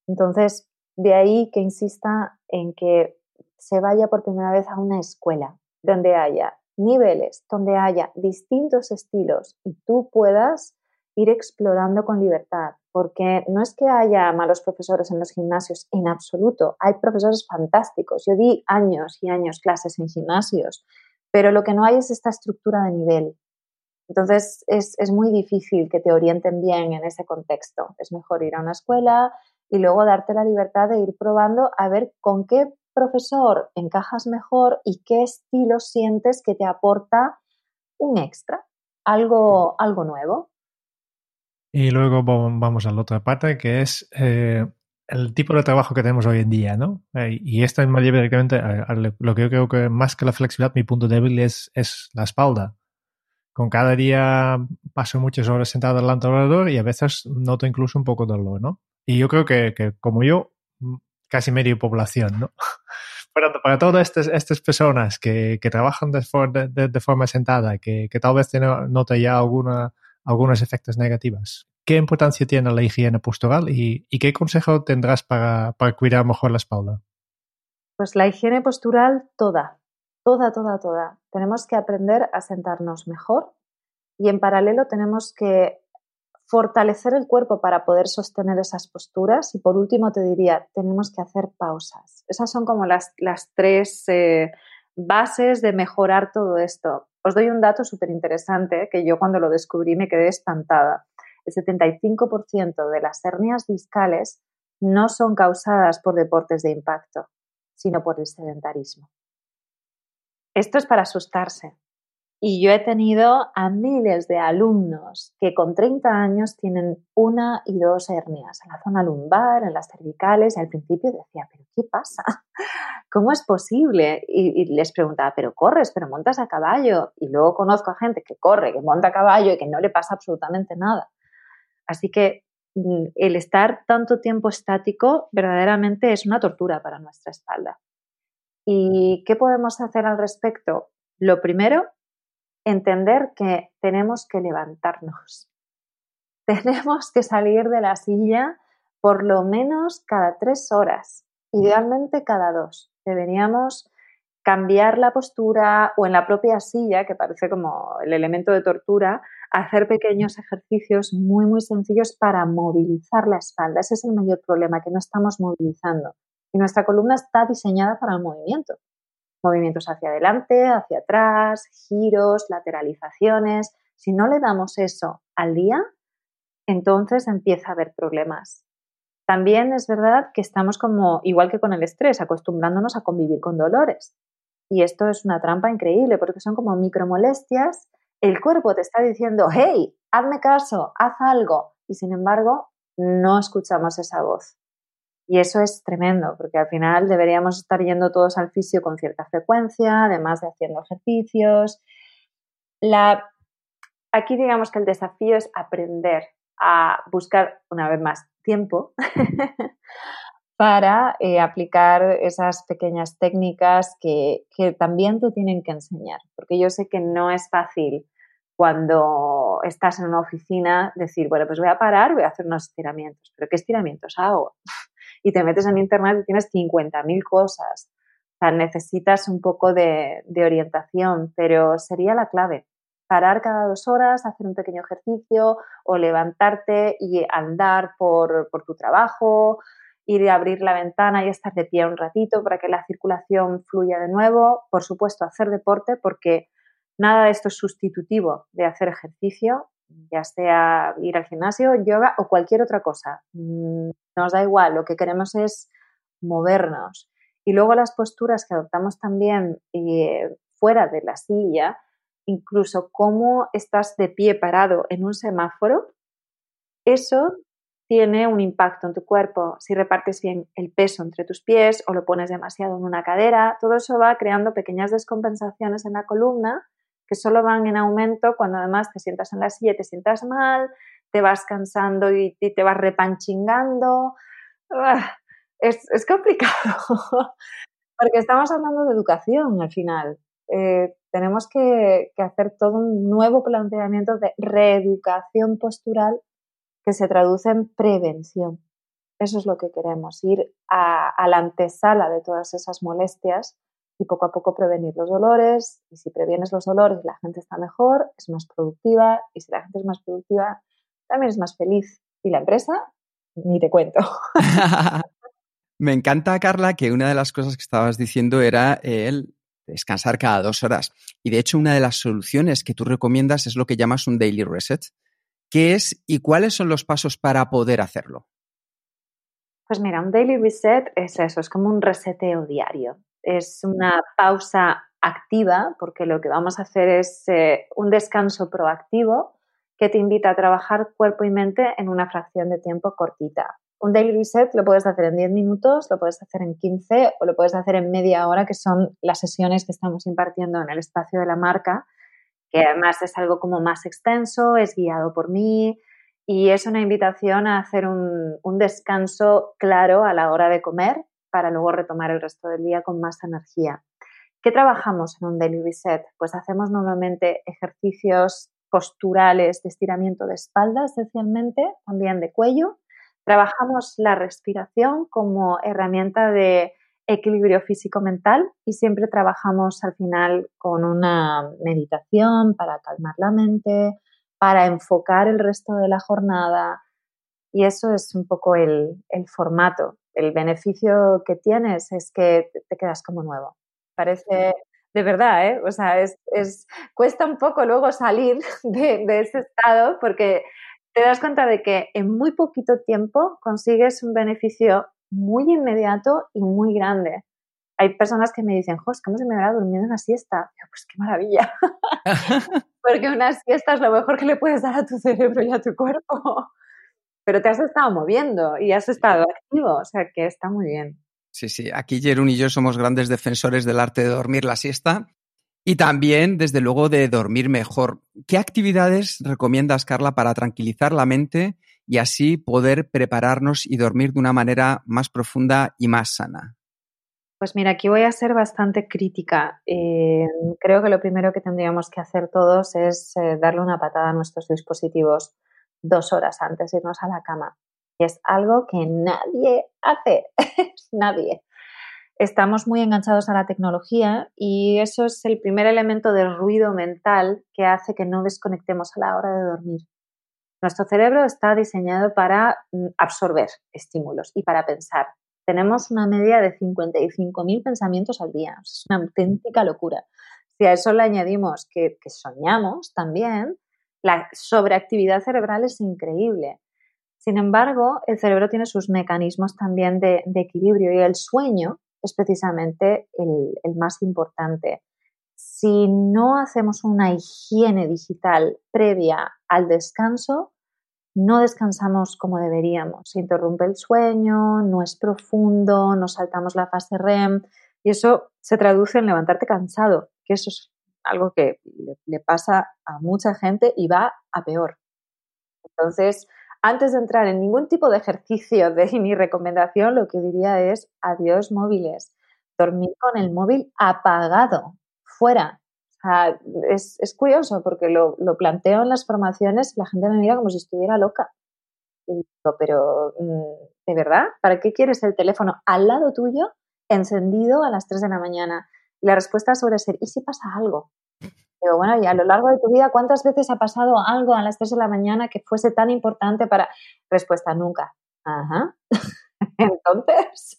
Entonces, de ahí que insista en que se vaya por primera vez a una escuela donde haya niveles, donde haya distintos estilos y tú puedas ir explorando con libertad, porque no es que haya malos profesores en los gimnasios, en absoluto, hay profesores fantásticos. Yo di años y años clases en gimnasios, pero lo que no hay es esta estructura de nivel. Entonces es, es muy difícil que te orienten bien en ese contexto. Es mejor ir a una escuela y luego darte la libertad de ir probando a ver con qué profesor encajas mejor y qué estilo sientes que te aporta un extra, algo, algo nuevo. Y luego vamos a la otra parte, que es eh, el tipo de trabajo que tenemos hoy en día, ¿no? Eh, y esto me lleva directamente lo que yo creo que más que la flexibilidad, mi punto débil es, es la espalda. Con cada día paso muchas horas sentado delante del ordenador y a veces noto incluso un poco de dolor, ¿no? Y yo creo que, que como yo, casi medio población, ¿no? Pero para todas estas, estas personas que, que trabajan de, de, de, forma sentada, que, que tal vez noten ya alguna, algunos efectos negativos, ¿qué importancia tiene la higiene postural y, qué consejo tendrás para, cuidar mejor la espalda? Pues la higiene postural toda, toda, toda, toda. Tenemos que aprender a sentarnos mejor y en paralelo tenemos que fortalecer el cuerpo para poder sostener esas posturas y por último te diría, tenemos que hacer pausas. Esas son como las, las tres eh, bases de mejorar todo esto. Os doy un dato súper interesante que yo cuando lo descubrí me quedé espantada. El 75% de las hernias discales no son causadas por deportes de impacto, sino por el sedentarismo. Esto es para asustarse, y yo he tenido a miles de alumnos que con 30 años tienen una y dos hernias en la zona lumbar, en las cervicales, y al principio decía, pero ¿qué pasa? ¿Cómo es posible? Y, les preguntaba, pero corres, pero montas a caballo. Y luego conozco a gente que corre, que monta a caballo y que no le pasa absolutamente nada. Así que mm, el estar tanto tiempo estático verdaderamente es una tortura para nuestra espalda. ¿Y qué podemos hacer al respecto? Lo primero entender que tenemos que levantarnos. Tenemos que salir de la silla por lo menos cada tres horas, idealmente cada dos. Deberíamos cambiar la postura o en la propia silla, que parece como el elemento de tortura, hacer pequeños ejercicios muy, muy sencillos para movilizar la espalda. Ese es el mayor problema, que no estamos movilizando. Y nuestra columna está diseñada para el movimiento movimientos hacia adelante, hacia atrás, giros, lateralizaciones. Si no le damos eso al día, entonces empieza a haber problemas. También es verdad que estamos como, igual que con el estrés, acostumbrándonos a convivir con dolores. Y esto es una trampa increíble porque son como micromolestias. El cuerpo te está diciendo, hey, hazme caso, haz algo. Y sin embargo, no escuchamos esa voz. Y eso es tremendo, porque al final deberíamos estar yendo todos al fisio con cierta frecuencia, además de haciendo ejercicios. La, aquí digamos que el desafío es aprender a buscar, una vez más, tiempo para eh, aplicar esas pequeñas técnicas que, que también te tienen que enseñar, porque yo sé que no es fácil cuando estás en una oficina decir, bueno, pues voy a parar, voy a hacer unos estiramientos, pero ¿qué estiramientos hago? y te metes en Internet y tienes 50.000 cosas. O sea, necesitas un poco de, orientación, pero sería la clave. Parar cada dos horas, hacer un pequeño ejercicio o levantarte y andar por, por tu trabajo, ir a abrir la ventana y estar de pie un ratito para que la circulación fluya de nuevo. Por supuesto, hacer deporte porque nada de esto es sustitutivo de hacer ejercicio ya sea ir al gimnasio, yoga o cualquier otra cosa. Mm, nos da igual, lo que queremos es movernos. Y luego las posturas que adoptamos también eh, fuera de la silla incluso cómo estás de pie parado en un semáforo, eso tiene un impacto en tu cuerpo. Si repartes bien el peso entre tus pies o lo pones demasiado en una cadera, todo eso va creando pequeñas descompensaciones en la columna que solo van en aumento cuando además te sientas en la silla, te sientas mal, te vas cansando y, te vas repanchingando. Ah, es, complicado, porque estamos hablando de educación al final. Eh, tenemos que, hacer todo un nuevo planteamiento de reeducación postural que se traduce en prevención. Eso es lo que queremos, ir a, la antesala de todas esas molestias y poco a poco prevenir los dolores. Y si previenes los dolores, la gente está mejor, es más productiva. Y si la gente es más productiva, también es más feliz. Y la empresa, ni te cuento. Me encanta, Carla, que una de las cosas que estabas diciendo era el descansar cada dos horas. Y de hecho, una de las soluciones que tú recomiendas es lo que llamas un daily reset. ¿Qué es y cuáles son los pasos para poder hacerlo? Pues mira, un daily reset es eso, es como un reseteo diario. Es una pausa activa, porque lo que vamos a hacer es eh, un descanso proactivo que te invita a trabajar cuerpo y mente en una fracción de tiempo cortita. Un daily reset lo puedes hacer en 10 minutos, lo puedes hacer en 15 o lo puedes hacer en media hora, que son las sesiones que estamos impartiendo en el espacio de la marca, que además es algo como más extenso, es guiado por mí y es una invitación a hacer un, un descanso claro a la hora de comer para luego retomar el resto del día con más energía. ¿Qué trabajamos en un daily reset? Pues hacemos normalmente ejercicios posturales de estiramiento de espalda esencialmente, también de cuello, Trabajamos la respiración como herramienta de equilibrio físico-mental y siempre trabajamos al final con una meditación para calmar la mente, para enfocar el resto de la jornada y eso es un poco el, formato. El beneficio que tienes es que te quedas como nuevo. Parece de verdad, ¿eh? O sea, es, cuesta un poco luego salir de, de ese estado porque te das cuenta de que en muy poquito tiempo consigues un beneficio muy inmediato y muy grande. Hay personas que me dicen, Jos, ¿cómo se me habrá durmiendo una siesta? pues qué maravilla. Porque una siesta es lo mejor que le puedes dar a tu cerebro y a tu cuerpo. Pero te has estado moviendo y has estado activo, o sea que está muy bien. Sí, sí, aquí Jerún y yo somos grandes defensores del arte de dormir la siesta y también, desde luego, de dormir mejor. ¿Qué actividades recomiendas, Carla, para tranquilizar la mente y así poder prepararnos y dormir de una manera más profunda y más sana? Pues mira, aquí voy a ser bastante crítica. Eh, creo que lo primero que tendríamos que hacer todos es eh, darle una patada a nuestros dispositivos dos horas antes de irnos a la cama. Y es algo que nadie hace, nadie estamos muy enganchados a la tecnología y eso es el primer elemento de ruido mental que hace que no desconectemos a la hora de dormir. Nuestro cerebro está diseñado para mm, absorber estímulos y para pensar. Tenemos una media de 55.000 pensamientos al día. Es una auténtica locura. Si a eso le añadimos que, soñamos también, la sobreactividad cerebral es increíble. Sin embargo, el cerebro tiene sus mecanismos también de equilibrio y el sueño es precisamente el, más importante. Si no hacemos una higiene digital previa al descanso, no descansamos como deberíamos. Se interrumpe el sueño, no es profundo, nos saltamos la fase REM y eso se traduce en levantarte cansado, que eso es algo que le pasa a mucha gente y va a peor. Entonces, antes de entrar en ningún tipo de ejercicio de mi recomendación, lo que diría es adiós móviles. Dormir con el móvil apagado, fuera. es, curioso porque lo, planteo en las formaciones y la gente me mira como si estuviera loca. pero mm, ¿de verdad? ¿Para qué quieres el teléfono al lado tuyo, encendido a las 3 de la mañana? Y la respuesta suele ser, ¿y si pasa algo? Digo, bueno, y a lo largo de tu vida, ¿cuántas veces ha pasado algo a las 3 de la mañana que fuese tan importante para... Respuesta, nunca. Ajá. Entonces,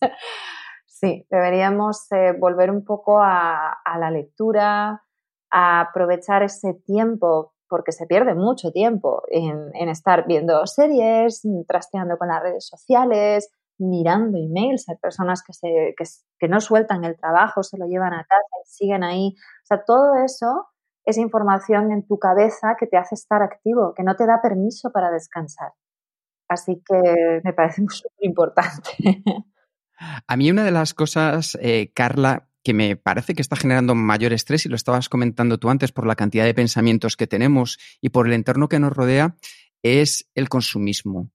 sí, deberíamos eh, volver un poco a, la lectura, a aprovechar ese tiempo, porque se pierde mucho tiempo en, estar viendo series, trasteando con las redes sociales, mirando emails. Hay personas que, se, que no sueltan el trabajo, se lo llevan a casa y siguen ahí. O sea, todo eso esa información en tu cabeza que te hace estar activo, que no te da permiso para descansar. Así que me parece muy importante. A mí una de las cosas, eh, Carla, que me parece que está generando mayor estrés, y lo estabas comentando tú antes, por la cantidad de pensamientos que tenemos y por el entorno que nos rodea, es el consumismo.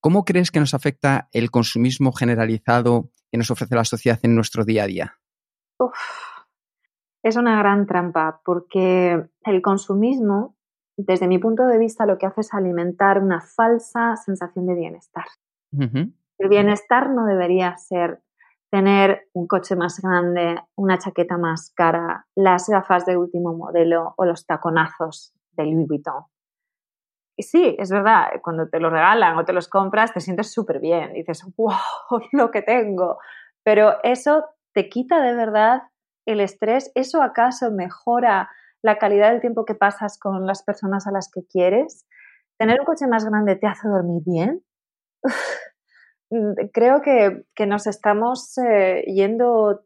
¿Cómo crees que nos afecta el consumismo generalizado que nos ofrece la sociedad en nuestro día a día? es una gran trampa porque el consumismo, desde mi punto de vista, lo que hace es alimentar una falsa sensación de bienestar. El bienestar no debería ser tener un coche más grande, una chaqueta más cara, las gafas de último modelo o los taconazos de Louis Vuitton. Y sí, es verdad, cuando te lo regalan o te los compras te sientes súper bien, dices, wow, lo que tengo. Pero eso te quita de verdad el estrés, ¿eso acaso mejora la calidad del tiempo que pasas con las personas a las que quieres? ¿Tener un coche más grande te hace dormir bien? Creo que, nos estamos eh, yendo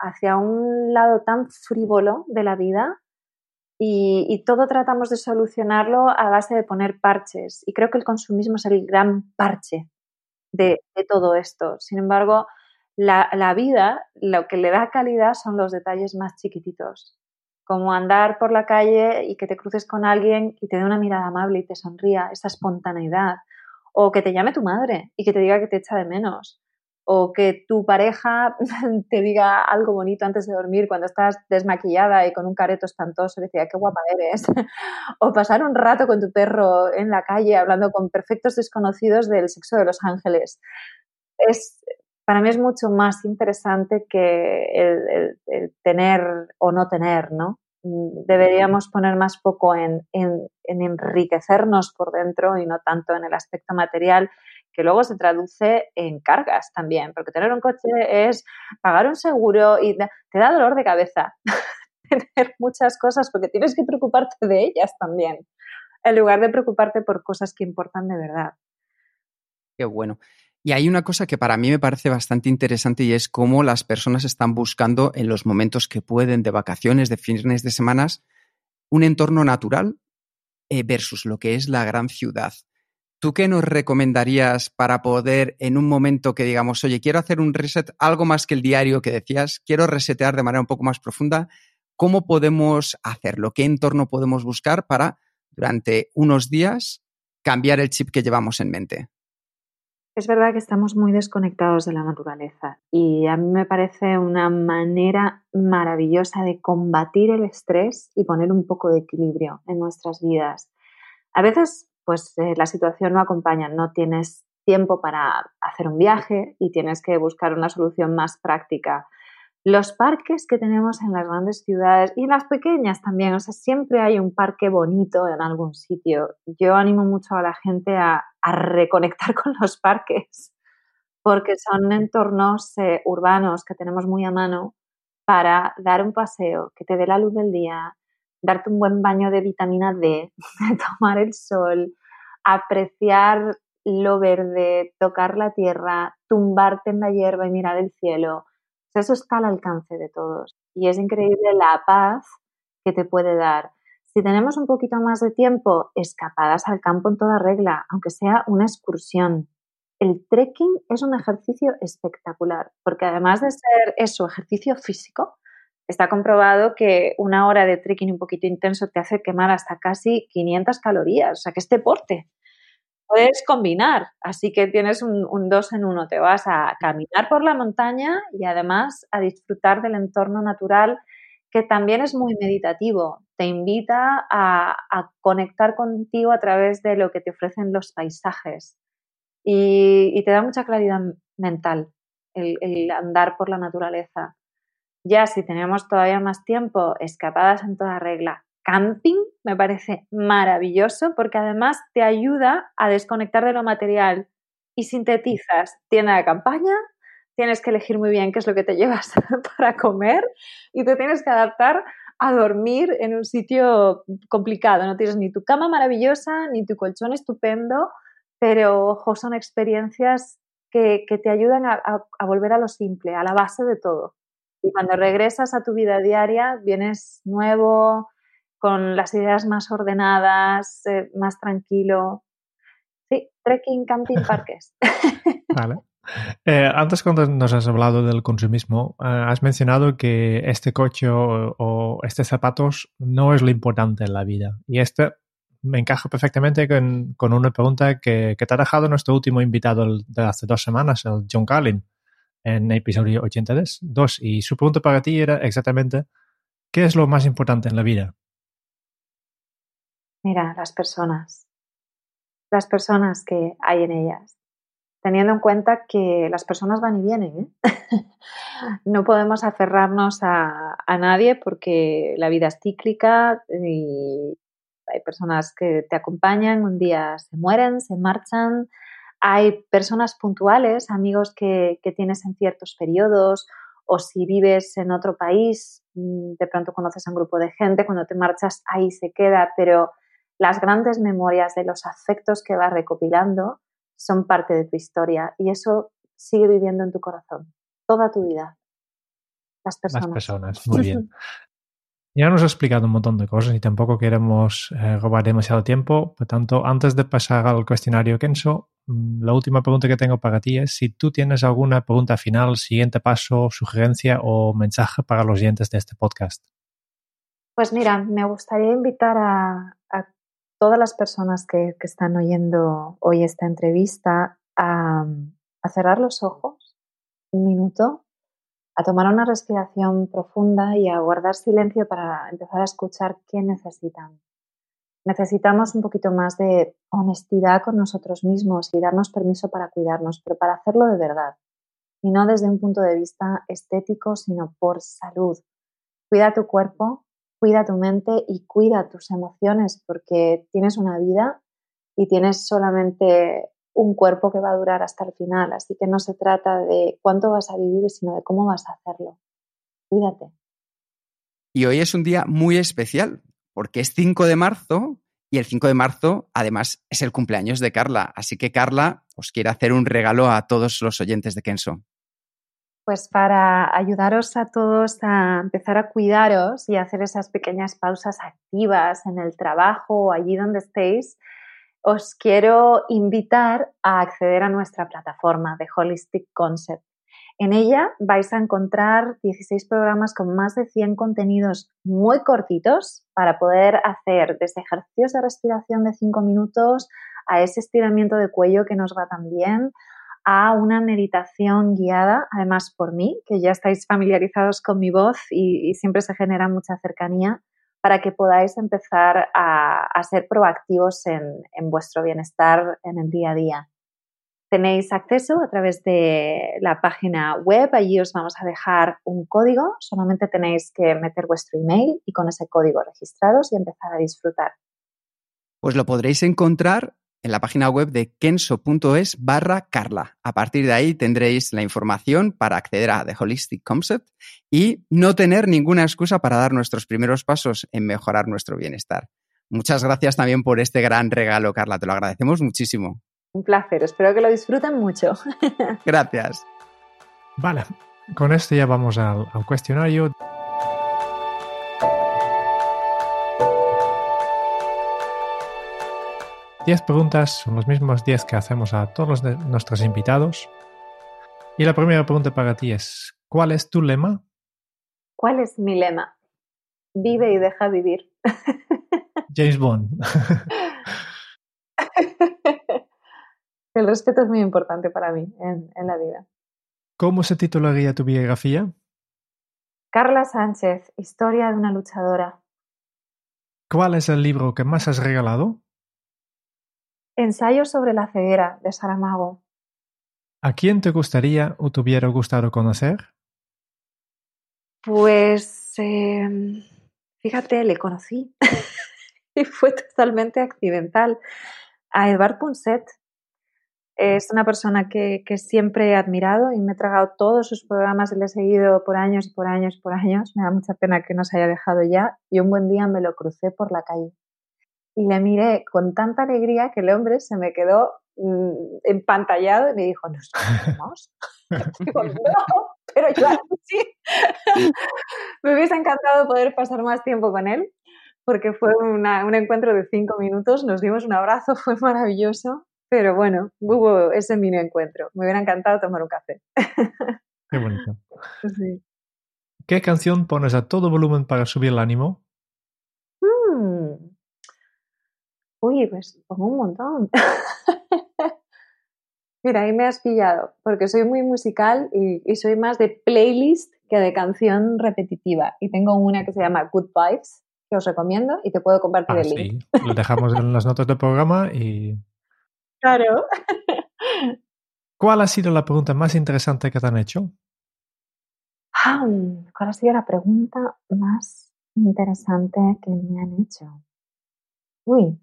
hacia un lado tan frívolo de la vida y, todo tratamos de solucionarlo a base de poner parches. Y creo que el consumismo es el gran parche de, todo esto. Sin embargo, la, la, vida, lo que le da calidad son los detalles más chiquititos, como andar por la calle y que te cruces con alguien y te dé una mirada amable y te sonría, esa espontaneidad, o que te llame tu madre y que te diga que te echa de menos, o que tu pareja te diga algo bonito antes de dormir cuando estás desmaquillada y con un careto espantoso, decía, qué guapa eres, o pasar un rato con tu perro en la calle hablando con perfectos desconocidos del sexo de los ángeles. Es, para mí es mucho más interesante que el, tener o no tener, ¿no? Deberíamos poner más poco en, en enriquecernos por dentro y no tanto en el aspecto material que luego se traduce en cargas también, porque tener un coche es pagar un seguro y te da dolor de cabeza tener muchas cosas porque tienes que preocuparte de ellas también, en lugar de preocuparte por cosas que importan de verdad. Qué bueno. Y hay una cosa que para mí me parece bastante interesante y es cómo las personas están buscando en los momentos que pueden de vacaciones, de fines de semanas, un entorno natural eh, versus lo que es la gran ciudad. ¿Tú qué nos recomendarías para poder, en un momento que digamos, oye, quiero hacer un reset, algo más que el diario que decías, quiero resetear de manera un poco más profunda, ¿cómo podemos hacerlo? ¿Qué entorno podemos buscar para, durante unos días, cambiar el chip que llevamos en mente? Es verdad que estamos muy desconectados de la naturaleza y a mí me parece una manera maravillosa de combatir el estrés y poner un poco de equilibrio en nuestras vidas. A veces pues eh, la situación no acompaña, no tienes tiempo para hacer un viaje y tienes que buscar una solución más práctica. Los parques que tenemos en las grandes ciudades y en las pequeñas también, o sea, siempre hay un parque bonito en algún sitio. Yo animo mucho a la gente a, reconectar con los parques porque son entornos eh, urbanos que tenemos muy a mano para dar un paseo, que te dé la luz del día, darte un buen baño de vitamina D, tomar el sol, apreciar lo verde, tocar la tierra, tumbarte en la hierba y mirar el cielo. Eso está al alcance de todos. Y es increíble la paz que te puede dar. Si tenemos un poquito más de tiempo, escapadas al campo en toda regla, aunque sea una excursión. El trekking es un ejercicio espectacular, porque además de ser eso, ejercicio físico, Está comprobado que una hora de trekking un poquito intenso te hace quemar hasta casi 500 calorías, o sea que es deporte. Puedes combinar, así que tienes un, dos en uno, te vas a caminar por la montaña y además a disfrutar del entorno natural que también es muy meditativo, te invita a, conectar contigo a través de lo que te ofrecen los paisajes. Y, te da mucha claridad mental el andar por la naturaleza. Ya si tenemos todavía más tiempo, escapadas en toda regla, camping me parece maravilloso porque además te ayuda a desconectar de lo material y sintetizas tienda de campaña, tienes que elegir muy bien qué es lo que te llevas para comer y te tienes que adaptar a dormir en un sitio complicado. No tienes ni tu cama maravillosa, ni tu colchón estupendo, pero ojo, son experiencias que, te ayudan a volver a lo simple, a la base de todo. Y cuando regresas a tu vida diaria, vienes nuevo, con las ideas más ordenadas, eh, más tranquilo. Sí, trekking, camping, parques. vale. Eh, antes cuando nos has hablado del consumismo, eh, has mencionado que este coche o, o, estos zapatos no es lo importante en la vida. Y este me encaja perfectamente con, con una pregunta que, que, te ha dejado nuestro último invitado de hace dos semanas, el John Carlin, en episodio 82. Y su pregunta para ti era exactamente, ¿qué es lo más importante en la vida? Mira, las personas. Las personas que hay en ellas. Teniendo en cuenta que las personas van y vienen. ¿eh? no podemos aferrarnos a, a nadie porque la vida es cíclica y hay personas que te acompañan, un día se mueren, se marchan, hay personas puntuales, amigos que, que, tienes en ciertos periodos, o si vives en otro país, mm, de pronto conoces a un grupo de gente, cuando te marchas ahí se queda, pero las grandes memorias de los afectos que vas recopilando son parte de tu historia y eso sigue viviendo en tu corazón toda tu vida. Las personas. Las personas, muy bien. Ya nos ha explicado un montón de cosas y tampoco queremos eh, robar demasiado tiempo. Por tanto, antes de pasar al cuestionario Kenso, mm, la última pregunta que tengo para ti es si tú tienes alguna pregunta final, siguiente paso, sugerencia o mensaje para los oyentes de este podcast. Pues mira, me gustaría invitar a, a todas las personas que, están oyendo hoy esta entrevista a, a cerrar los ojos un minuto a tomar una respiración profunda y a guardar silencio para empezar a escuchar qué necesitan. Necesitamos un poquito más de honestidad con nosotros mismos y darnos permiso para cuidarnos, pero para hacerlo de verdad y no desde un punto de vista estético, sino por salud. Cuida tu cuerpo, cuida tu mente y cuida tus emociones porque tienes una vida y tienes solamente un cuerpo que va a durar hasta el final. Así que no se trata de cuánto vas a vivir, sino de cómo vas a hacerlo. Cuídate. Y hoy es un día muy especial, porque es 5 de marzo y el 5 de marzo además es el cumpleaños de Carla. Así que Carla os quiere hacer un regalo a todos los oyentes de Kenso. Pues para ayudaros a todos a empezar a cuidaros y hacer esas pequeñas pausas activas en el trabajo o allí donde estéis, os quiero invitar a acceder a nuestra plataforma de Holistic Concept. En ella vais a encontrar 16 programas con más de 100 contenidos muy cortitos para poder hacer desde ejercicios de respiración de 5 minutos a ese estiramiento de cuello que nos va tan bien, a una meditación guiada, además por mí, que ya estáis familiarizados con mi voz y, siempre se genera mucha cercanía para que podáis empezar a, a ser proactivos en, en, vuestro bienestar en el día a día. Tenéis acceso a través de la página web, allí os vamos a dejar un código, solamente tenéis que meter vuestro email y con ese código registraros y empezar a disfrutar. Pues lo podréis encontrar en la página web de kenso.es barra Carla. A partir de ahí tendréis la información para acceder a The Holistic Concept y no tener ninguna excusa para dar nuestros primeros pasos en mejorar nuestro bienestar. Muchas gracias también por este gran regalo, Carla. Te lo agradecemos muchísimo. Un placer. Espero que lo disfruten mucho. gracias. Vale. Con esto ya vamos al, al cuestionario. 10 preguntas son los mismos 10 que hacemos a todos nuestros invitados. Y la primera pregunta para ti es, ¿cuál es tu lema? ¿Cuál es mi lema? Vive y deja vivir. James Bond. El respeto es muy importante para mí en, en la vida. ¿Cómo se titularía tu biografía? Carla Sánchez, Historia de una luchadora. ¿Cuál es el libro que más has regalado? Ensayo sobre la ceguera de Saramago. ¿A quién te gustaría o te hubiera gustado conocer? Pues, eh, fíjate, le conocí y fue totalmente accidental. A Edvard Punset. Es una persona que, que, siempre he admirado y me he tragado todos sus programas y le he seguido por años y por años y por años. Me da mucha pena que no se haya dejado ya y un buen día me lo crucé por la calle y le miré con tanta alegría que el hombre se me quedó mmm, empantallado y me dijo, ¿nos conocemos? Digo, no, pero yo sí. Me hubiese encantado poder pasar más tiempo con él, porque fue un encuentro de cinco minutos, nos dimos un abrazo, fue maravilloso, pero bueno, hubo ese mini encuentro. Me hubiera encantado tomar un café. Qué bonito. ¿Qué canción pones a todo volumen para subir el ánimo? Uy, pues pongo un montón. Mira, ahí me has pillado, porque soy muy musical y, soy más de playlist que de canción repetitiva. Y tengo una que se llama Good Vibes, que os recomiendo y te puedo compartir ah, el link. Sí, lo dejamos en las notas del programa y... Claro. ¿Cuál ha sido la pregunta más interesante que te han hecho? Ah, ¿Cuál ha sido la pregunta más interesante que me han hecho? Uy,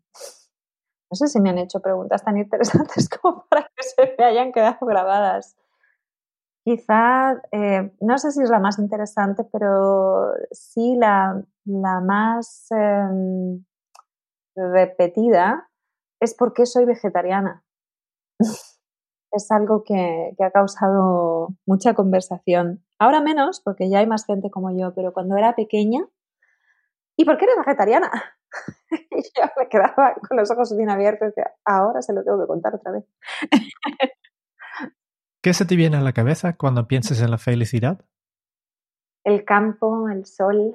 no sé si me han hecho preguntas tan interesantes como para que se me hayan quedado grabadas. Quizá, eh, no sé si es la más interesante, pero sí la, más em, repetida es por qué soy vegetariana. es algo que, que, ha causado mucha conversación. Ahora menos, porque ya hay más gente como yo, pero cuando era pequeña, ¿y por qué eres vegetariana? y yo me quedaba con los ojos bien abiertos. Que ahora se lo tengo que contar otra vez. ¿Qué se te viene a la cabeza cuando piensas en la felicidad? El campo, el sol,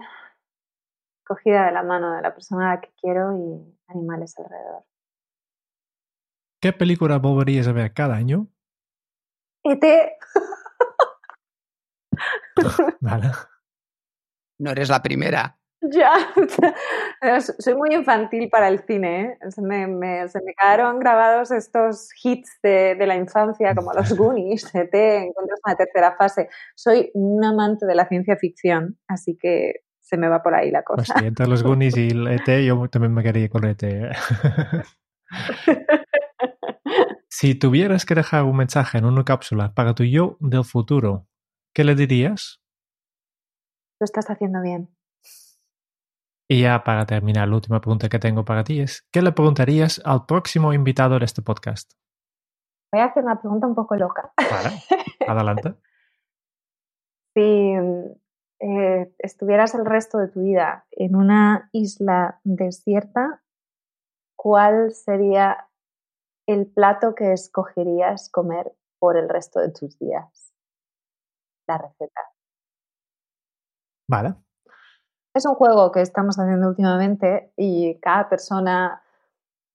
cogida de la mano de la persona que quiero y animales alrededor. ¿Qué película volverías a ver cada año? ET. vale. No eres la primera. Ya, soy muy infantil para el cine. ¿eh? Se, me, se, me, quedaron grabados estos hits de, de la infancia, como los Goonies, ET, Encuentros en la tercera fase. Soy un amante de la ciencia ficción, así que se me va por ahí la cosa. Pues entre los Goonies y el ET, yo también me quedaría con ET. ¿eh? si tuvieras que dejar un mensaje en una cápsula para tu yo del futuro, ¿qué le dirías? Lo estás haciendo bien y ya para terminar, la última pregunta que tengo para ti es, ¿qué le preguntarías al próximo invitado de este podcast? Voy a hacer una pregunta un poco loca. Vale, adelante. si eh, estuvieras el resto de tu vida en una isla desierta, ¿cuál sería el plato que escogerías comer por el resto de tus días? La receta. Vale, es un juego que estamos haciendo últimamente y cada persona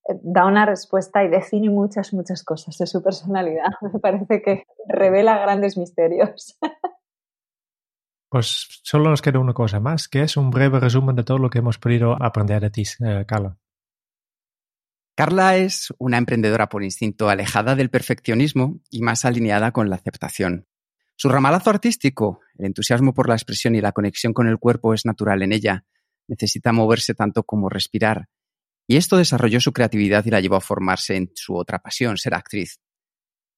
eh, da una respuesta y define muchas, muchas cosas de su personalidad. Me parece que revela grandes misterios. Pues solo nos queda una cosa más, que es un breve resumen de todo lo que hemos podido aprender de ti, eh, Carla. Carla es una emprendedora por instinto alejada del perfeccionismo y más alineada con la aceptación. Su ramalazo artístico, el entusiasmo por la expresión y la conexión con el cuerpo es natural en ella. Necesita moverse tanto como respirar. Y esto desarrolló su creatividad y la llevó a formarse en su otra pasión, ser actriz.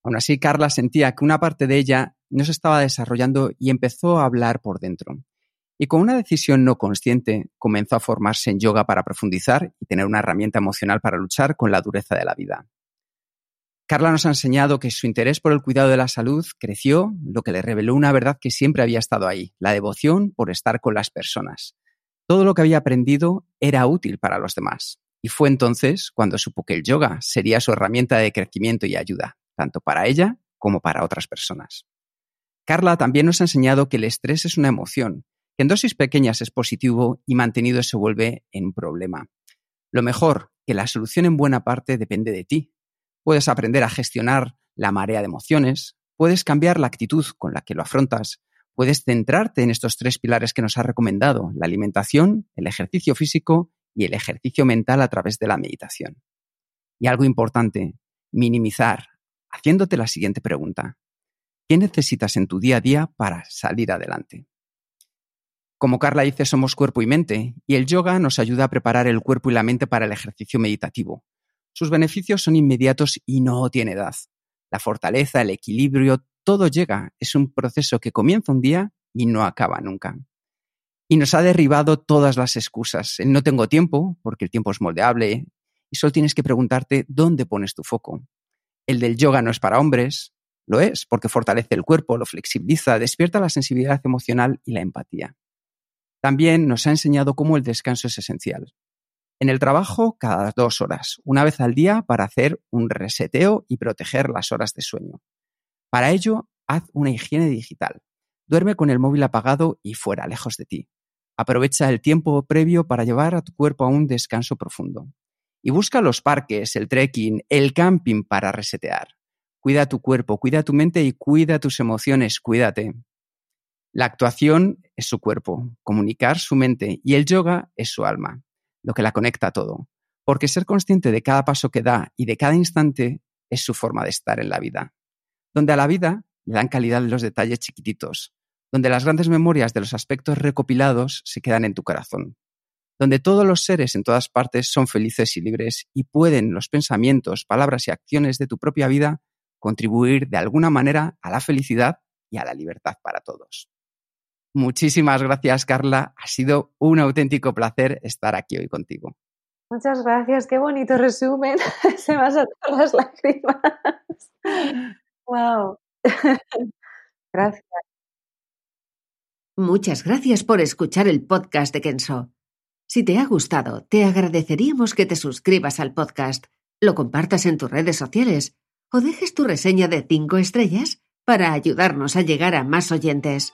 Aún así, Carla sentía que una parte de ella no se estaba desarrollando y empezó a hablar por dentro. Y con una decisión no consciente, comenzó a formarse en yoga para profundizar y tener una herramienta emocional para luchar con la dureza de la vida. Carla nos ha enseñado que su interés por el cuidado de la salud creció, lo que le reveló una verdad que siempre había estado ahí, la devoción por estar con las personas. Todo lo que había aprendido era útil para los demás. Y fue entonces cuando supo que el yoga sería su herramienta de crecimiento y ayuda, tanto para ella como para otras personas. Carla también nos ha enseñado que el estrés es una emoción, que en dosis pequeñas es positivo y mantenido se vuelve en un problema. Lo mejor, que la solución en buena parte depende de ti, puedes aprender a gestionar la marea de emociones, puedes cambiar la actitud con la que lo afrontas, puedes centrarte en estos tres pilares que nos ha recomendado, la alimentación, el ejercicio físico y el ejercicio mental a través de la meditación. Y algo importante, minimizar, haciéndote la siguiente pregunta. ¿Qué necesitas en tu día a día para salir adelante? Como Carla dice, somos cuerpo y mente, y el yoga nos ayuda a preparar el cuerpo y la mente para el ejercicio meditativo, sus beneficios son inmediatos y no tiene edad. La fortaleza, el equilibrio, todo llega. Es un proceso que comienza un día y no acaba nunca. Y nos ha derribado todas las excusas. El no tengo tiempo, porque el tiempo es moldeable, y solo tienes que preguntarte dónde pones tu foco. El del yoga no es para hombres, Lo es, porque fortalece el cuerpo, lo flexibiliza, despierta la sensibilidad emocional y la empatía. También nos ha enseñado cómo el descanso es esencial. En el trabajo, cada dos horas, una vez al día para hacer un reseteo y proteger las horas de sueño. Para ello, haz una higiene digital. Duerme con el móvil apagado y fuera, lejos de ti. Aprovecha el tiempo previo para llevar a tu cuerpo a un descanso profundo. Y busca los parques, el trekking, el camping para resetear. Cuida tu cuerpo, cuida tu mente y cuida tus emociones, cuídate. La actuación es su cuerpo, comunicar su mente y el yoga es su alma, lo que la conecta a todo. Porque ser consciente de cada paso que da y de cada instante es su forma de estar en la vida. Donde a la vida le dan calidad los detalles chiquititos, donde las grandes memorias de los aspectos recopilados se quedan en tu corazón, donde todos los seres en todas partes son felices y libres y pueden los pensamientos, palabras y acciones de tu propia vida contribuir de alguna manera a la felicidad y a la libertad para todos. Muchísimas gracias, Carla. Ha sido un auténtico placer estar aquí hoy contigo. Muchas gracias, qué bonito resumen. Se me han saltado las lágrimas. Wow. Gracias. Muchas gracias por escuchar el podcast de Kenso. Si te ha gustado, te agradeceríamos que te suscribas al podcast, lo compartas en tus redes sociales o dejes tu reseña de 5 estrellas para ayudarnos a llegar a más oyentes.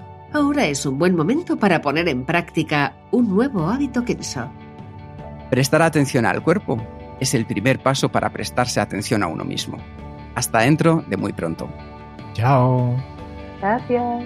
ahora es un buen momento para poner en práctica un nuevo hábito Kenso. Prestar atención al cuerpo es el primer paso para prestarse atención a uno mismo. Hasta dentro de muy pronto. Chao. Gracias.